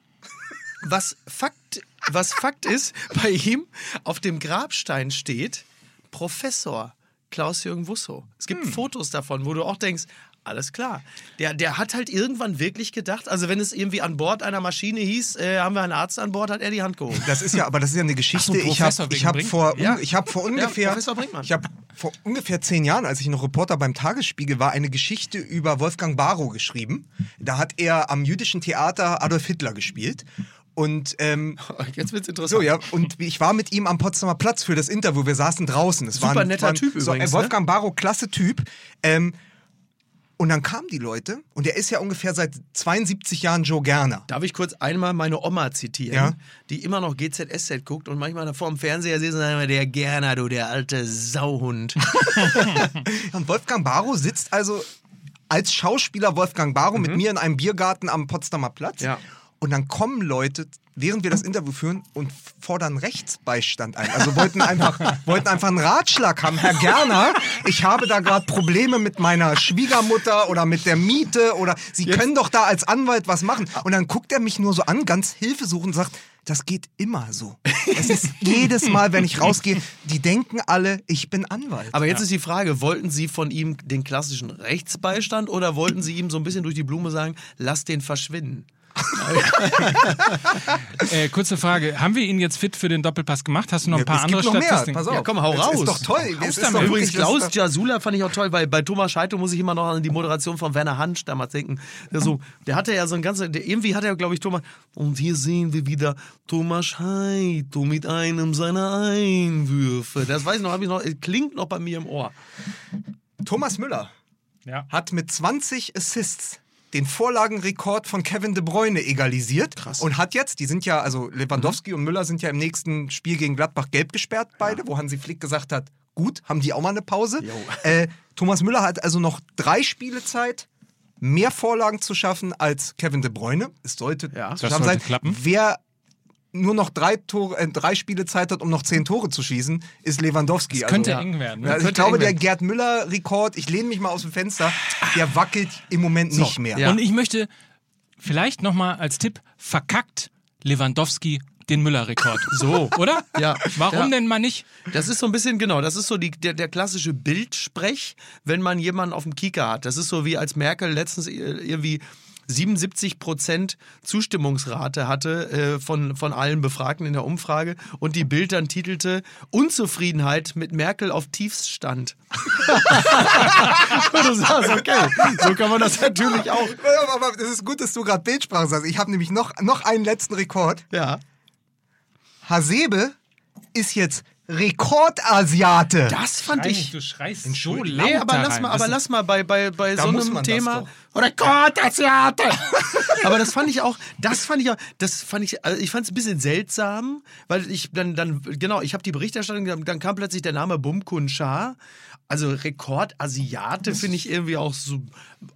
was Fakt, was Fakt ist, bei ihm auf dem Grabstein steht Professor Klaus-Jürgen Wusso. Es gibt Fotos davon, wo du auch denkst, alles klar. Der, der hat halt irgendwann wirklich gedacht, also wenn es irgendwie an Bord einer Maschine hieß, äh, haben wir einen Arzt an Bord, hat er die Hand gehoben. Das ist ja, aber das ist ja eine Geschichte. So, ich habe ich hab vor, Ja. ich hab vor ungefähr, Brinkmann. ich habe vor ungefähr zehn Jahren, als ich noch Reporter beim Tagesspiegel war, eine Geschichte über Wolfgang Barrow geschrieben. Da hat er am jüdischen Theater Adolf Hitler gespielt. Und ähm, (laughs) Jetzt wird's interessant. so, ja, und ich war mit ihm am Potsdamer Platz für das Interview. Wir saßen draußen. Es Super war ein, netter war ein, Typ so, übrigens, äh, Wolfgang Barrow, klasse Typ. Ähm, und dann kamen die Leute, und er ist ja ungefähr seit 72 Jahren Joe Gerner. Darf ich kurz einmal meine Oma zitieren, Ja. die immer noch GZSZ guckt und manchmal vor dem Fernseher sitzt und sagt immer, der Gerner, du, der alte Sauhund. (laughs) Und Wolfgang Barrow sitzt also als Schauspieler Wolfgang Barrow mit mir in einem Biergarten am Potsdamer Platz. Mhm. Ja. Und dann kommen Leute, während wir das Interview führen, und fordern Rechtsbeistand ein. Also wollten einfach, (laughs) wollten einfach einen Ratschlag haben. Herr Gerner, ich habe da gerade Probleme mit meiner Schwiegermutter oder mit der Miete oder Sie können doch da als Anwalt was machen. Und dann guckt er mich nur so an, ganz hilfesuchend und sagt, das geht immer so. Es ist (laughs) jedes Mal, wenn ich rausgehe, die denken alle, ich bin Anwalt. Aber jetzt ist die Frage, wollten Sie von ihm den klassischen Rechtsbeistand oder wollten Sie ihm so ein bisschen durch die Blume sagen, lass den verschwinden? (laughs) Äh, kurze Frage, haben wir ihn jetzt fit für den Doppelpass gemacht? Hast du noch ein Ja, paar es andere. Statistiken? Pass auf. Ja, komm, hau Das raus. ist doch toll. Es ist doch Übrigens, das Klaus Jasula fand ich auch toll, weil bei Thomas Scheito muss ich immer noch an die Moderation von Werner Hansch damals denken. Der, so, der hatte ja so ein ganzes, der, irgendwie hat er, glaube ich, Thomas. Und hier sehen wir wieder Thomas Scheito mit einem seiner Einwürfe. Das weiß ich noch, habe ich noch, klingt noch bei mir im Ohr. Thomas Müller Ja. hat mit 20 Assists den Vorlagenrekord von Kevin De Bruyne egalisiert Krass. und hat jetzt, die sind ja, also Lewandowski und Müller sind ja im nächsten Spiel gegen Gladbach gelb gesperrt, beide, wo Hansi Flick gesagt hat, gut, haben die auch mal eine Pause. (laughs) Äh, Thomas Müller hat also noch drei Spiele Zeit, mehr Vorlagen zu schaffen als Kevin De Bruyne. Es sollte Ja. zu schaffen sollte sein. klappen. Wer nur noch drei, Tore, äh, drei Spiele Zeit hat, um noch zehn Tore zu schießen, ist Lewandowski. Das könnte also, eng werden. Ne? Ja, also ich Könnte glaube, der werden. Gerd Müller-Rekord, ich lehne mich mal aus dem Fenster, der wackelt im Moment nicht mehr. Ja. Und ich möchte vielleicht nochmal als Tipp, verkackt Lewandowski den Müller-Rekord. So, (laughs) oder? Ja. Warum Ja. denn mal nicht? Das ist so ein bisschen, genau, das ist so die, der, der klassische Bildsprech, wenn man jemanden auf dem Kieker hat. Das ist so wie als Merkel letztens äh, irgendwie 77 Prozent Zustimmungsrate hatte äh, von, von allen Befragten in der Umfrage und die Bild dann titelte Unzufriedenheit mit Merkel auf Tiefsstand. und (laughs) du sagst, okay, so kann man das natürlich auch. (laughs) Aber das ist gut, dass du gerade Bildsprache sagst. Ich habe nämlich noch, noch einen letzten Rekord. Ja. Hasebe ist jetzt Rekordasiate. Das fand ich. du schreist so Entschuldigung. laut Nee, aber lass mal, Das aber lass mal bei, bei, bei Da so einem Thema. Rekordasiate! (laughs) aber das fand ich auch, das fand ich auch, das fand ich, also ich fand es ein bisschen seltsam, weil ich dann, dann genau, ich habe die Berichterstattung, dann, dann kam plötzlich der Name Bumkun Shah. Also Rekordasiate finde ich irgendwie auch so,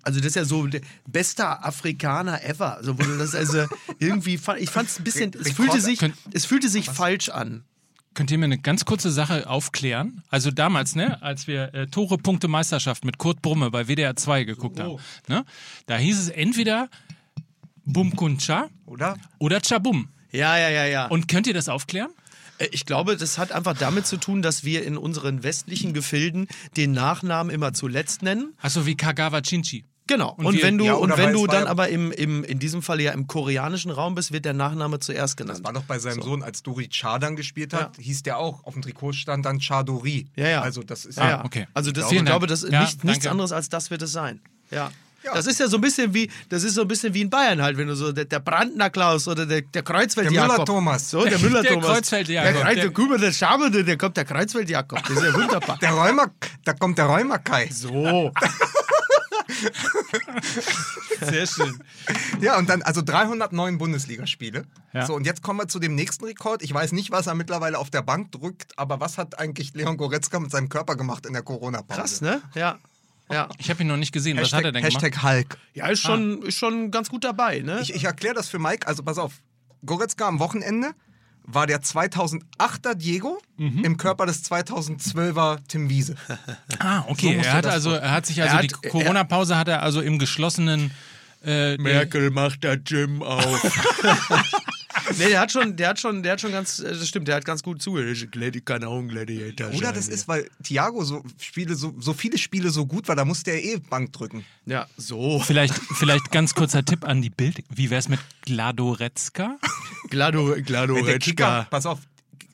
also das ist ja so der bester Afrikaner ever. Also das also irgendwie, fand, ich fand es ein bisschen, es fühlte sich, es fühlte sich falsch an. Könnt ihr mir eine ganz kurze Sache aufklären? Also damals, ne, als wir äh, Tore Punkte Meisterschaft mit Kurt Brumme bei WDR 2 geguckt haben, ne, da hieß es entweder Bum Kuncha Oder? oder Chabum. Ja, ja, ja, ja. Und könnt ihr das aufklären? Äh, Ich glaube, das hat einfach damit zu tun, dass wir in unseren westlichen Gefilden den Nachnamen immer zuletzt nennen. Achso, wie Kagawa Chinchi. Genau. Und, Und wenn du, ja, und wenn du dann ja- aber im, im, in diesem Fall ja im koreanischen Raum bist, wird der Nachname zuerst genannt. War doch bei seinem Sohn, als Dori Char dann gespielt hat, hieß der auch, auf dem Trikot stand dann Chardori. Ja, ja. Also das ist Ja, ja. okay. Also das, ich glaube, das Ja, nicht, nichts anderes als das wird es sein. Ja. Ja. Das ist ja so ein bisschen wie, das ist so ein bisschen wie in Bayern halt, wenn du so der, der Brandner Klaus oder der, der Kreuzfeld Der Jakob. Müller-Thomas. So, der Müller Der Thomas. Kreuzfeld-Jakob. Der, der, Der- der der, der kommt der Kreuzfeld Jakob. Das ist ja wunderbar. Der Räumer, da kommt der Räumerkai. so. (laughs) Sehr schön. Ja, und dann also 309 Bundesligaspiele. Ja. So, und jetzt kommen wir zu dem nächsten Rekord. Ich weiß nicht, was er mittlerweile auf der Bank drückt, aber was hat eigentlich Leon Goretzka mit seinem Körper gemacht in der Corona-Pause? Krass, ne? Ja. Ja. Ich habe ihn noch nicht gesehen. Was hat er Hashtag, denn gemacht? Hashtag Hulk. Ja, ist schon, ist schon ganz gut dabei, ne? Ich, ich erkläre das für Mike. Also pass auf. Goretzka am Wochenende war der 2008er Diego Mhm. im Körper des 2012er Tim Wiese. (laughs) Ah, So okay. musst er hat also, er hat sich also Er die hat- er- Corona-Pause hat er also im geschlossenen äh, Merkel macht der Gym auf. (laughs) nee, der hat schon, der hat schon, der hat schon ganz, äh, das stimmt, der hat ganz gut zugehört. Auch ein Gladiator Oder das ist, weil Thiago so, Spiele, so, so viele Spiele so gut war, da musste er eh Bank drücken. Ja, so. Vielleicht, vielleicht ganz kurzer Tipp an die Bild. Wie wär's mit Gladoretzka? (laughs) Glado, Der Gladoretschka. Kicker, pass auf,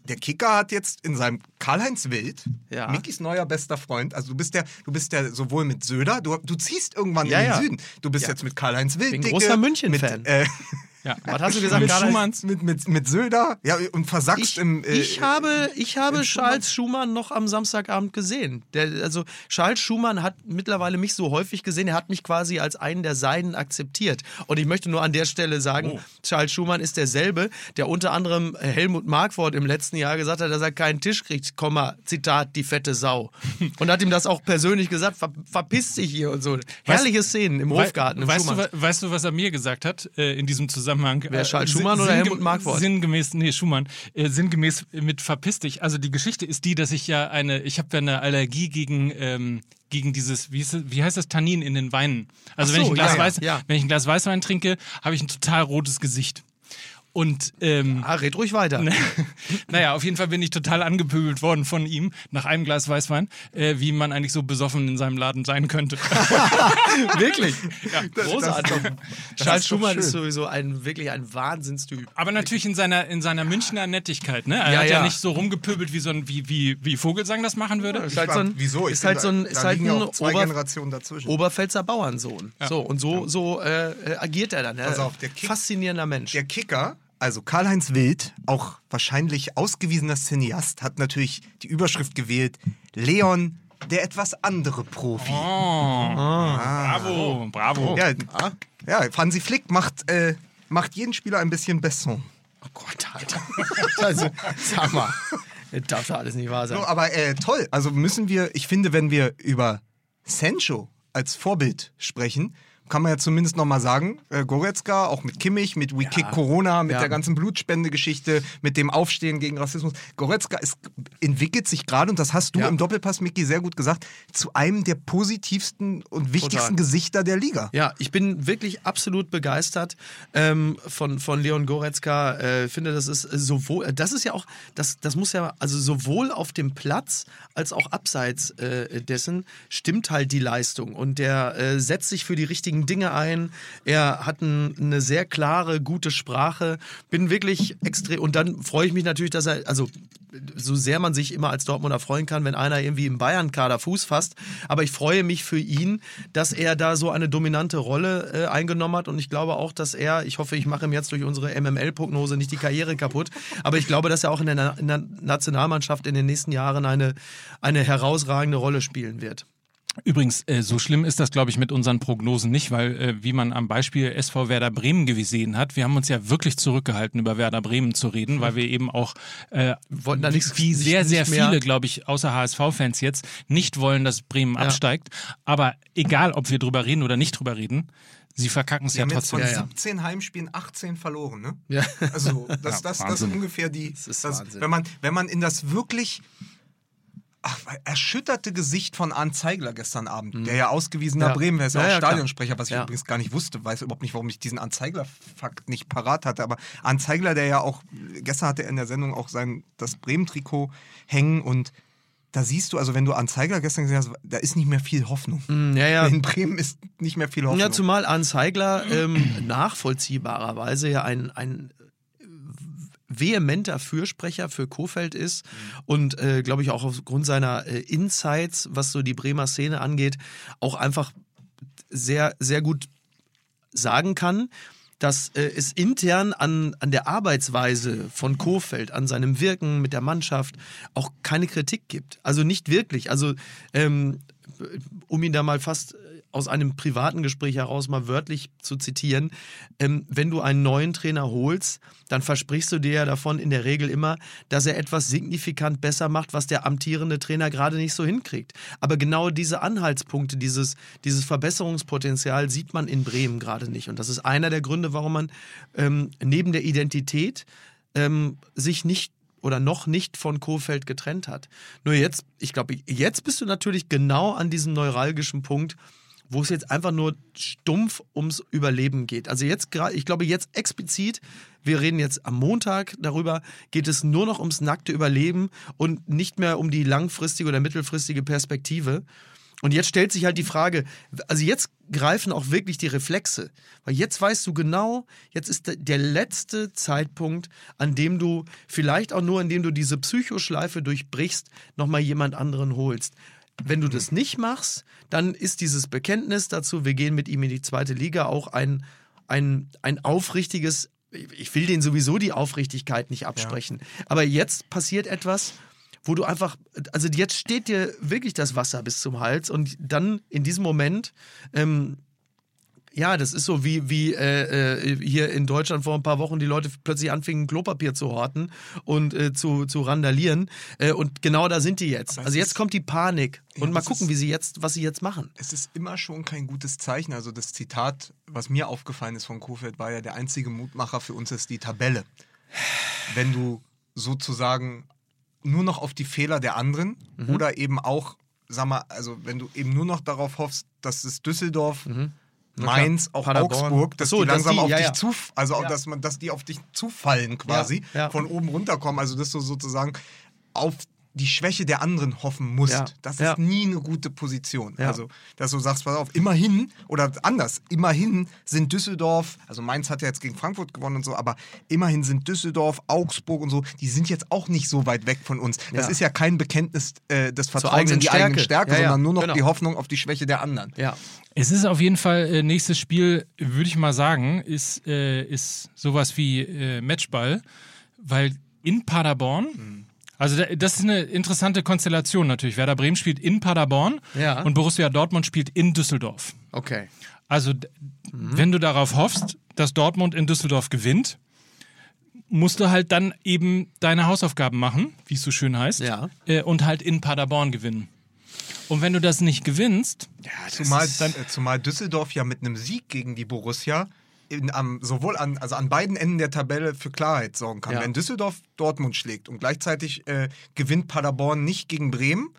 der Kicker hat jetzt in seinem Karl-Heinz Wild, Ja. Mickys neuer bester Freund, also du bist der, du bist der sowohl mit Söder, du, du ziehst irgendwann Ja, in den ja. Süden. Du bist jetzt mit Karl-Heinz Wild. Bin Dicke, großer München-Fan. Äh, (laughs) Ja. Was hast du gesagt, Mit? Schumanns? mit, mit, mit Söder, ja, und versackst Ich, im. äh, ich habe, ich habe Charles Schumann noch am Samstagabend gesehen. Der, also Charles Schumann hat mittlerweile mich so häufig gesehen, er hat mich quasi als einen der Seinen akzeptiert. Und ich möchte nur an der Stelle sagen, Oh. Charles Schumann ist derselbe, der unter anderem Helmut Markwort im letzten Jahr gesagt hat, dass er keinen Tisch kriegt, Komma, Zitat, die fette Sau. Und hat ihm das auch persönlich gesagt, ver, verpiss dich hier und so. Herrliche Szenen im Hofgarten. Im weißt, du, weißt du, was er mir gesagt hat äh, in diesem Zusammenhang? Wer, Äh, Charles sinn- Schumann oder Helmut Markwort? Sinngemäß, nee, Schumann. Äh, sinngemäß mit verpiss dich. Also die Geschichte ist die, dass ich ja eine, ich habe ja eine Allergie gegen, ähm, gegen dieses, wie, ist wie heißt das, Tannin in den Weinen. Also Ach wenn, so, ich ein Glas ja, Weiß, ja. wenn ich ein Glas Weißwein trinke, habe ich ein total rotes Gesicht. Und ähm, Ah, red ruhig weiter. (laughs) naja, auf jeden Fall bin ich total angepöbelt worden von ihm nach einem Glas Weißwein, äh, wie man eigentlich so besoffen in seinem Laden sein könnte. (laughs) Wirklich? Ja, Großartig. das Charles ist doch Schumann schön. ist sowieso ein wirklich ein Wahnsinnstyp. Aber natürlich in seiner, in seiner Münchner Nettigkeit, ne? Er Ja, hat ja, ja. nicht so rumgepöbelt, wie so ein, wie, wie, wie Vogelsang das machen würde. Ist halt so ein, Wieso? Ich ist halt so ein, ist halt ein Ober, Generationen dazwischen. Oberpfälzer Bauernsohn. So, und so, so äh, äh, agiert er dann. Ja. Pass auf, der Kick- Faszinierender Mensch. Der Kicker, also Karl-Heinz Wild, auch wahrscheinlich ausgewiesener Cineast, hat natürlich die Überschrift gewählt: Leon der etwas andere Profi. Oh. Bravo, bravo. Ja, ja, Franzi Flick macht, äh, macht jeden Spieler ein bisschen Besson. Oh Gott, Alter. (laughs) Also, sag mal. Das darf doch alles nicht wahr sein. So, aber äh, toll. Also müssen wir, ich finde, wenn wir über Sancho als Vorbild sprechen, kann man ja zumindest nochmal sagen, äh, Goretzka, auch mit Kimmich, mit We Kick Corona, mit Ja. der ganzen Blutspende-Geschichte, mit dem Aufstehen gegen Rassismus. Goretzka ist, entwickelt sich gerade, und das hast du Ja. im Doppelpass, Micky, sehr gut gesagt, zu einem der positivsten und wichtigsten Total. Gesichter der Liga. Ja, ich bin wirklich absolut begeistert ähm, von, von Leon Goretzka. Äh, finde, das ist sowohl, das ist ja auch, das, das muss ja, also sowohl auf dem Platz als auch abseits äh, dessen stimmt halt die Leistung. Und der äh, setzt sich für die richtigen Dinge ein. Er hat ein, eine sehr klare, gute Sprache. Bin wirklich extrem, und dann freue ich mich natürlich, dass er, also so sehr man sich immer als Dortmunder freuen kann, wenn einer irgendwie im Bayern-Kader Fuß fasst. Aber ich freue mich für ihn, dass er da so eine dominante Rolle äh, eingenommen hat. Und ich glaube auch, dass er, ich hoffe, ich mache ihm jetzt durch unsere MML-Prognose nicht die Karriere kaputt, aber ich glaube, dass er auch in der, Na in der Nationalmannschaft in den nächsten Jahren eine, eine herausragende Rolle spielen wird. Übrigens, äh, so schlimm ist das, glaube ich, mit unseren Prognosen nicht, weil, äh, wie man am Beispiel SV Werder Bremen gesehen hat, wir haben uns ja wirklich zurückgehalten, über Werder Bremen zu reden, weil wir eben auch, äh, Wollten da nichts- wie sehr, sehr viele, glaube ich, außer HSV-Fans jetzt, nicht wollen, dass Bremen Ja. absteigt. Aber egal, ob wir drüber reden oder nicht drüber reden, sie verkacken es ja haben jetzt trotzdem. von Ja, ja. 17 Heimspielen 18 verloren, ne? Ja. Also, (laughs) das, das, das ist ungefähr die. Das ist das, Wahnsinn. wenn, man, wenn man in das wirklich ach, erschütterte Gesicht von Arndt Zeigler gestern Abend, der ja ausgewiesener Mhm. Ja. Bremen, er ist ja, Ja, auch. Stadionsprecher, was ich übrigens gar nicht wusste, weiß überhaupt nicht, warum ich diesen Arndt Zeigler-Fakt nicht parat hatte. Aber Arndt Zeigler, der ja auch, gestern hatte er in der Sendung auch sein, das Bremen-Trikot hängen und da siehst du, also wenn du Arndt Zeigler gestern gesehen hast, da ist nicht mehr viel Hoffnung. Ja, ja. In Bremen ist nicht mehr viel Hoffnung. Ja, zumal Arne Zeigler ähm, (clears throat) nachvollziehbarerweise ja ein, ein vehementer Fürsprecher für Kofeld ist und äh, glaube ich auch aufgrund seiner äh, Insights, was so die Bremer Szene angeht, auch einfach sehr, sehr gut sagen kann, dass äh, es intern an, an der Arbeitsweise von Kofeld, an seinem Wirken mit der Mannschaft auch keine Kritik gibt. Also nicht wirklich. Also ähm, um ihn da mal fast aus einem privaten Gespräch heraus mal wörtlich zu zitieren, ähm, wenn du einen neuen Trainer holst, dann versprichst du dir ja davon in der Regel immer, dass er etwas signifikant besser macht, was der amtierende Trainer gerade nicht so hinkriegt. Aber genau diese Anhaltspunkte, dieses, dieses Verbesserungspotenzial sieht man in Bremen gerade nicht. Und das ist einer der Gründe, warum man ähm, neben der Identität ähm, sich nicht oder noch nicht von Kofeld getrennt hat. Nur jetzt, ich glaube, jetzt bist du natürlich genau an diesem neuralgischen Punkt, wo es jetzt einfach nur stumpf ums Überleben geht. Also jetzt gerade, ich glaube jetzt explizit, wir reden jetzt am Montag darüber, geht es nur noch ums nackte Überleben und nicht mehr um die langfristige oder mittelfristige Perspektive. Und jetzt stellt sich halt die Frage, also jetzt greifen auch wirklich die Reflexe, weil jetzt weißt du genau, jetzt ist der- letzte Zeitpunkt, an dem du vielleicht auch nur, indem du diese Psychoschleife durchbrichst, nochmal jemand anderen holst. Wenn du das nicht machst, dann ist dieses Bekenntnis dazu, wir gehen mit ihm in die zweite Liga, auch ein, ein, ein aufrichtiges, ich will denen sowieso die Aufrichtigkeit nicht absprechen, aber jetzt passiert etwas, wo du einfach, also jetzt steht dir wirklich das Wasser bis zum Hals und dann in diesem Moment, ähm, ja, das ist so wie, wie äh, äh, hier in Deutschland vor ein paar Wochen die Leute plötzlich anfingen, Klopapier zu horten und äh, zu, zu randalieren. Äh, und genau da sind die jetzt. Also jetzt kommt die Panik. Ja, und mal gucken, ist- wie sie jetzt, was sie jetzt machen. es ist immer schon kein gutes Zeichen. Also das Zitat, was mir aufgefallen ist von Kofeld, war ja der einzige Mutmacher für uns ist die Tabelle. Wenn du sozusagen nur noch auf die Fehler der anderen Mhm. oder eben auch, sag mal, also wenn du eben nur noch darauf hoffst, dass es Düsseldorf, Mhm. Mainz, auch Paderborn. Augsburg, dass so, die dass langsam die- auf ja, dich ja. zu, also dass man, dass die auf dich zufallen quasi, Ja, ja. von oben runterkommen, also dass du sozusagen auf die Schwäche der anderen hoffen musst. Ja, Das ist ja. nie eine gute Position. Ja. Also, dass du sagst, pass auf, immerhin, oder anders, immerhin sind Düsseldorf, also Mainz hat ja jetzt gegen Frankfurt gewonnen und so, aber immerhin sind Düsseldorf, Augsburg und so, die sind jetzt auch nicht so weit weg von uns. Das Ja. ist ja kein Bekenntnis äh, des Vertrauens in die eigene Stärke. Stärke, Ja, ja, sondern nur noch genau. die Hoffnung auf die Schwäche der anderen. Ja. Es ist auf jeden Fall, äh, nächstes Spiel, würde ich mal sagen, ist, äh, ist sowas wie äh, Matchball, weil in Paderborn Also da- das ist eine interessante Konstellation natürlich. Werder Bremen spielt in Paderborn Ja. und Borussia Dortmund spielt in Düsseldorf. Okay. Also Mhm. wenn du darauf hoffst, dass Dortmund in Düsseldorf gewinnt, musst du halt dann eben deine Hausaufgaben machen, wie es so schön heißt, Ja. äh, und halt in Paderborn gewinnen. Und wenn du das nicht gewinnst, Zumal, äh, zumal Düsseldorf ja mit einem Sieg gegen die Borussia in, am, sowohl an, also an beiden Enden der Tabelle für Klarheit sorgen kann. Ja. Wenn Düsseldorf Dortmund schlägt und gleichzeitig äh, gewinnt Paderborn nicht gegen Bremen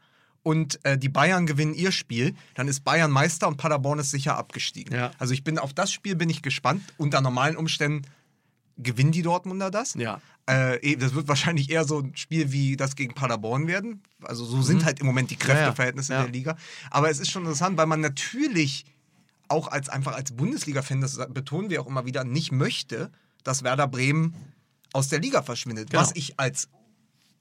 und äh, die Bayern gewinnen ihr Spiel, dann ist Bayern Meister und Paderborn ist sicher abgestiegen. Ja. Also ich bin auf das Spiel bin ich gespannt. Unter normalen Umständen gewinnen die Dortmunder das. Ja. Äh, eh, das wird wahrscheinlich eher so ein Spiel wie das gegen Paderborn werden. Also so sind halt im Moment die Mhm. Ja. Kräfteverhältnisse Ja. in der Liga. Aber es ist schon interessant, weil man natürlich auch als einfach als Bundesliga-Fan, das betonen wir auch immer wieder, nicht möchte, dass Werder Bremen aus der Liga verschwindet. Genau. Was ich als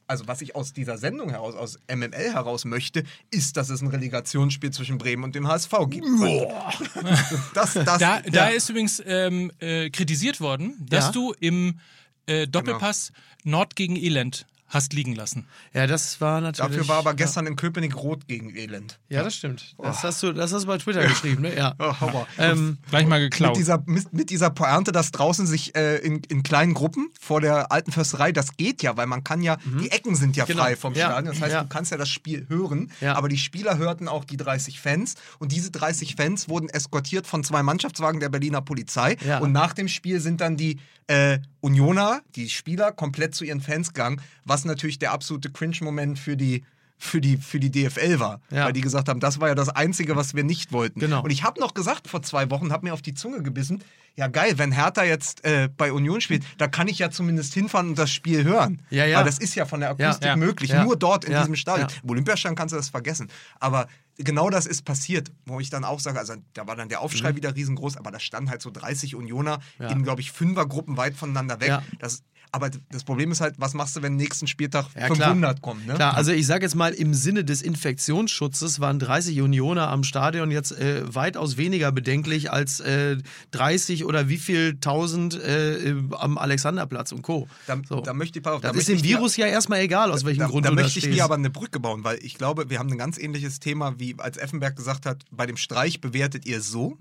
also was ich aus dieser Sendung heraus, aus MML heraus möchte, ist, dass es ein Relegationsspiel zwischen Bremen und dem HSV gibt. (laughs) Das, das, da, da ja. ist übrigens ähm, äh, kritisiert worden, dass Ja. du im äh, Doppelpass Nord gegen Elend hast liegen lassen. Ja, das war natürlich. Dafür war aber gestern in Köpenick rot gegen Elend. Ja, das stimmt. Das hast du, das hast du bei Twitter geschrieben, ne? Ja. (laughs) Oh, Horror. Ähm, Gleich mal mit geklaut. dieser, mit, mit dieser Pointe, dass draußen sich äh, in, in kleinen Gruppen vor der alten Försterei, das geht ja, weil man kann ja, die Ecken sind ja Genau. frei vom Ja. Stadion. Das heißt, Ja. du kannst ja das Spiel hören, Ja. aber die Spieler hörten auch die 30 Fans und diese 30 Fans wurden eskortiert von zwei Mannschaftswagen der Berliner Polizei Ja. und nach dem Spiel sind dann die äh, Unioner, die Spieler, komplett zu ihren Fans gegangen, was natürlich der absolute Cringe-Moment für die für die, für die DFL war, Ja. weil die gesagt haben, das war ja das Einzige, was wir nicht wollten. Genau. Und ich habe noch gesagt vor zwei Wochen, habe mir auf die Zunge gebissen, ja geil, wenn Hertha jetzt äh, bei Union spielt, da kann ich ja zumindest hinfahren und das Spiel hören. Ja, ja. Weil das ist ja von der Akustik Ja. möglich, Ja. nur dort in diesem Stadion. Im Olympiastadion kannst du das vergessen. Aber genau das ist passiert, wo ich dann auch sage, also da war dann der Aufschrei wieder riesengroß, aber da standen halt so 30 Unioner Mhm. Ja. in, glaube ich, Fünfergruppen weit voneinander weg. Ja. Das, aber das Problem ist halt, was machst du, wenn nächsten Spieltag Ja, klar. 500 kommen? Ne? Klar, also ich sage jetzt mal, im Sinne des Infektionsschutzes waren 30 Unioner am Stadion jetzt äh, weitaus weniger bedenklich als äh, 30 oder wie viel tausend äh, am Alexanderplatz und Co. Da, So. da möchte ich, auf, das da ist dem Virus ja erstmal egal, aus welchem da, Grund da da möchte ich dir aber eine Brücke bauen, weil ich glaube, wir haben ein ganz ähnliches Thema, wie als Effenberg gesagt hat, bei dem Streich bewertet ihr es so,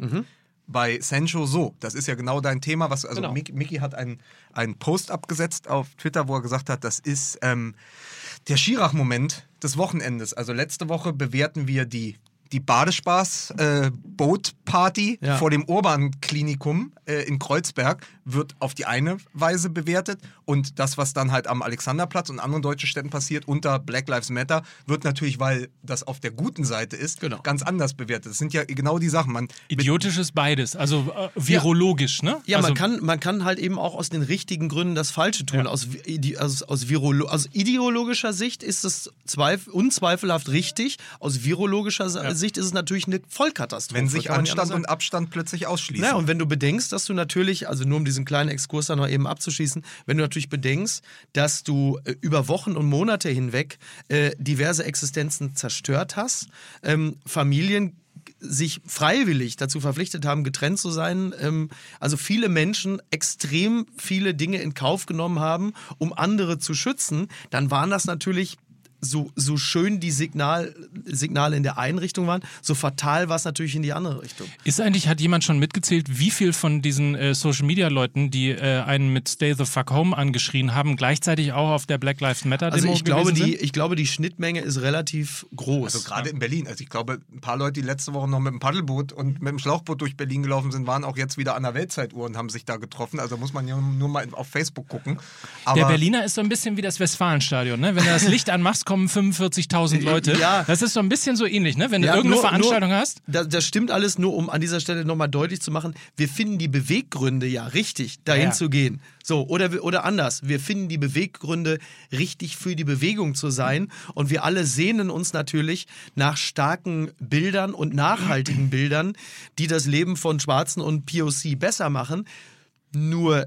bei Sancho so. Das ist ja genau dein Thema. Was, also Genau. Mickey, Mickey hat einen, einen Post abgesetzt auf Twitter, wo er gesagt hat, das ist ähm, der Schirach-Moment des Wochenendes. Also letzte Woche bewerten wir die die Badespaß-Boat-Party Ja. vor dem Urban-Klinikum äh, in Kreuzberg wird auf die eine Weise bewertet und das, was dann halt am Alexanderplatz und anderen deutschen Städten passiert unter Black Lives Matter, wird natürlich, weil das auf der guten Seite ist, Genau. ganz anders bewertet. Das sind ja genau die Sachen. Man, Idiotisch ist beides, also äh, virologisch, ne? Ja, also, man, kann, man kann halt eben auch aus den richtigen Gründen das Falsche tun. Aus, ide- aus, aus, Virolo aus ideologischer Sicht ist es zweif unzweifelhaft richtig. Aus virologischer Sicht ist es natürlich eine Vollkatastrophe. wenn sich Anstand und Abstand plötzlich ausschließen. Naja, und wenn du bedenkst, dass du natürlich, also nur um diesen kleinen Exkurs da noch eben abzuschließen, wenn du natürlich bedenkst, dass du äh, über Wochen und Monate hinweg äh, diverse Existenzen zerstört hast, ähm, Familien sich freiwillig dazu verpflichtet haben, getrennt zu sein, ähm, also viele Menschen extrem viele Dinge in Kauf genommen haben, um andere zu schützen, dann waren das natürlich so, so schön die Signal, Signale in der einen Richtung waren, so fatal war es natürlich in die andere Richtung. Ist eigentlich, hat jemand schon mitgezählt, wie viel von diesen äh, Social Media Leuten, die äh, einen mit Stay the Fuck Home angeschrien haben, gleichzeitig auch auf der Black Lives Matter Demo Also ich glaube, die, sind? ich glaube, die Schnittmenge ist relativ groß. Also gerade in Berlin. Also ich glaube, ein paar Leute, die letzte Woche noch mit dem Paddelboot und mit dem Schlauchboot durch Berlin gelaufen sind, waren auch jetzt wieder an der Weltzeituhr und haben sich da getroffen. Also muss man ja nur mal auf Facebook gucken. Aber Der Berliner ist so ein bisschen wie das Westfalenstadion, ne? Wenn du das Licht anmachst, kommen 45.000 Leute. Ja. Das ist so ein bisschen so ähnlich, ne? Wenn du Ja, irgendeine nur- Veranstaltung nur, hast. Das, das stimmt alles nur, um an dieser Stelle nochmal deutlich zu machen, wir finden die Beweggründe ja richtig, dahin Ja. zu gehen. So, oder, oder anders, wir finden die Beweggründe richtig für die Bewegung zu sein und wir alle sehnen uns natürlich nach starken Bildern und nachhaltigen Bildern, die das Leben von Schwarzen und POC besser machen. Nur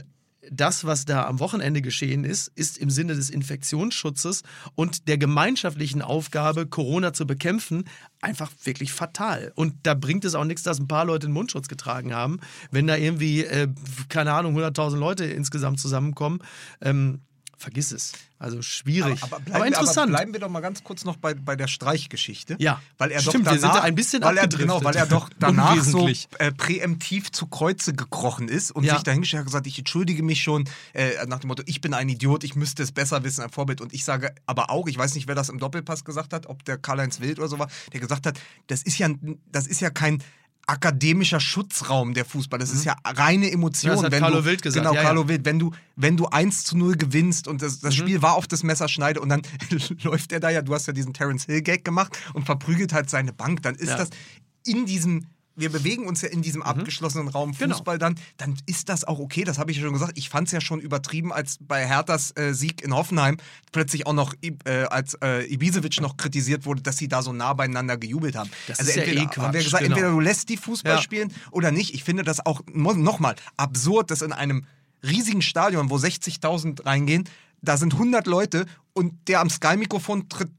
das, was da am Wochenende geschehen ist, ist im Sinne des Infektionsschutzes und der gemeinschaftlichen Aufgabe, Corona zu bekämpfen, einfach wirklich fatal. Und da bringt es auch nichts, dass ein paar Leute einen Mundschutz getragen haben, wenn da irgendwie, äh, keine Ahnung, 100.000 Leute insgesamt zusammenkommen. Ähm, vergiss es. Also schwierig. Aber, Aber, bleiben, interessant. aber bleiben wir doch mal ganz kurz noch bei, bei der Streichgeschichte. Ja, weil er stimmt, doch wir danach, sind da ein bisschen weil er, genau, weil er doch (laughs) danach so äh, präemptiv zu Kreuze gekrochen ist und Ja. sich dahingestellt hat gesagt, ich entschuldige mich schon äh, nach dem Motto, ich bin ein Idiot, ich müsste es besser wissen, ein Vorbild. Und ich sage aber auch, ich weiß nicht, wer das im Doppelpass gesagt hat, ob der Karl-Heinz Wild oder so war, der gesagt hat, das ist ja, das ist ja kein akademischer Schutzraum der Fußball. Das ist ja reine Emotion. Mhm. Das hat wenn Carlo du, Wild gesagt, Genau, ja, ja. Carlo Wild. Wenn du, wenn du 1 zu 0 gewinnst und das, Mhm. das Spiel war auf das Messerschneide und dann (laughs) läuft er da ja, du hast ja diesen Terence Hill Gag gemacht und verprügelt halt seine Bank, dann ist Ja. das in diesem wir bewegen uns ja in diesem abgeschlossenen Raum Mhm. Genau. Fußball dann, dann ist das auch okay. Das habe ich ja schon gesagt. Ich fand es ja schon übertrieben, als bei Herthas äh, Sieg in Hoffenheim plötzlich auch noch, äh, als äh, Ibisevic noch kritisiert wurde, dass sie da so nah beieinander gejubelt haben. Das also ist ja entweder, eh Quatsch, haben wir gesagt, genau. entweder du lässt die Fußball Ja. spielen oder nicht. Ich finde das auch nochmal absurd, dass in einem riesigen Stadion, wo 60.000 reingehen, da sind 100 Leute und der am Sky-Mikrofon tritt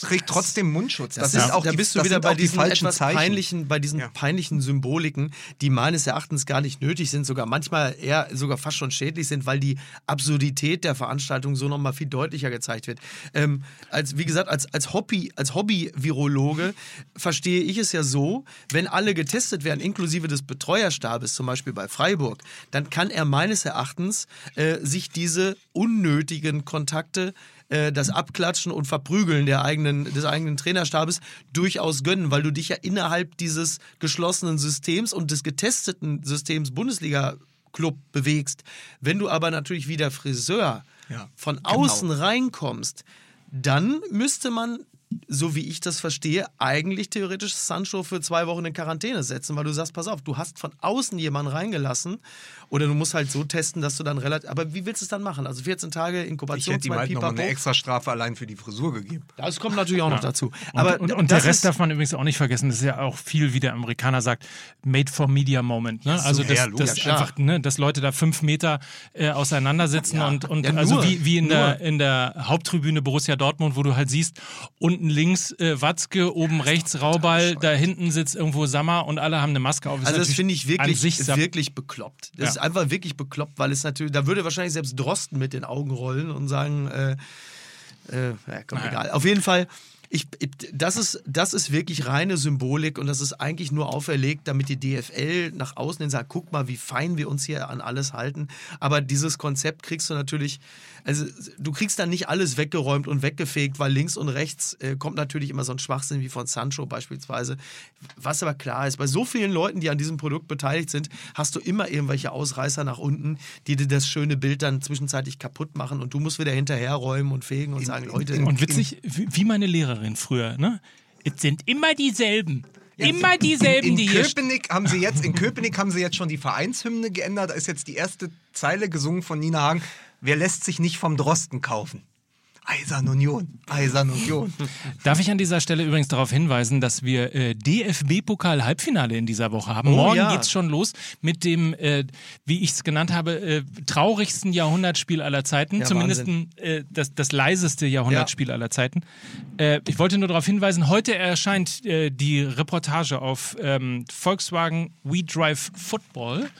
trägt trotzdem Mundschutz. Das, ist, ist auch da die, bist du das wieder bei die diesen falschen etwas Zeichen. peinlichen, bei diesen Ja. peinlichen Symboliken, die meines Erachtens gar nicht nötig sind, sogar manchmal eher sogar fast schon schädlich sind, weil die Absurdität der Veranstaltung so nochmal viel deutlicher gezeigt wird. Ähm, als, wie gesagt, als, als Hobby, als Hobby-Virologe verstehe ich es ja so, wenn alle getestet werden, inklusive des Betreuerstabes, zum Beispiel bei Freiburg, dann kann er meines Erachtens äh, sich diese unnötigen Kontakte äh, das Abklatschen und Verprügeln der eigenen, des eigenen Trainerstabes durchaus gönnen, weil du dich ja innerhalb dieses geschlossenen Systems und des getesteten Systems Bundesliga Club bewegst. Wenn du aber natürlich wie der Friseur Ja, von genau. außen reinkommst, dann müsste man, so wie ich das verstehe, eigentlich theoretisch Sancho für zwei Wochen in Quarantäne setzen, weil du sagst, pass auf, du hast von außen jemanden reingelassen oder du musst halt so testen, dass du dann relativ. Aber wie willst du es dann machen? Also 14 Tage Ich Inkubation, hätte ihm zwei halt eine extra Strafe allein für die Frisur gegeben. Das kommt natürlich auch noch dazu. Und, Aber und, und der das Rest darf man übrigens auch nicht vergessen. Das ist ja auch viel, wie der Amerikaner sagt, made for media moment. Ne? Also, ja, dass, logisch, dass, klar. einfach, ne, dass Leute da fünf Meter äh, auseinandersitzen und, und Ja, also wie, wie in, der, in der Haupttribüne Borussia Dortmund, wo du halt siehst, unten links äh, Watzke, oben rechts Rauball, da hinten sitzt irgendwo Sammer und alle haben eine Maske auf. Ist Also das finde ich wirklich, sa- wirklich bekloppt. Das Ja. ist einfach wirklich bekloppt, weil es natürlich, da würde wahrscheinlich selbst Drosten mit den Augen rollen und sagen, äh, äh, ja, komm, Naja. egal. Auf jeden Fall, ich, ich, das, ist, das ist wirklich reine Symbolik und das ist eigentlich nur auferlegt, damit die DFL nach außen hin sagt, guck mal, wie fein wir uns hier an alles halten. Aber dieses Konzept kriegst du natürlich, also du kriegst dann nicht alles weggeräumt und weggefegt, weil links und rechts äh, kommt natürlich immer so ein Schwachsinn wie von Sancho beispielsweise. Was aber klar ist, bei so vielen Leuten, die an diesem Produkt beteiligt sind, hast du immer irgendwelche Ausreißer nach unten, die dir das schöne Bild dann zwischenzeitlich kaputt machen und du musst wieder hinterherräumen und fegen und sagen, Leute, Und witzig, wie meine Lehrerin früher, ne? Es sind immer dieselben. Immer dieselben, in die hier Köpenick haben sie jetzt, in Köpenick haben sie jetzt schon die Vereinshymne geändert. Da ist jetzt die erste Zeile gesungen von Nina Hagen. Wer lässt sich nicht vom Drosten kaufen? Eisern Union, Eisern Union. (laughs) Darf ich an dieser Stelle übrigens darauf hinweisen, dass wir äh, DFB-Pokal-Halbfinale in dieser Woche haben. Oh, Morgen ja. geht's schon los mit dem, äh, wie ich es genannt habe, äh, traurigsten Jahrhundertspiel aller Zeiten. Ja, Zumindest äh, das, das leiseste Jahrhundertspiel aller Zeiten. Äh, ich wollte nur darauf hinweisen, heute erscheint äh, die Reportage auf ähm, Volkswagen We Drive Football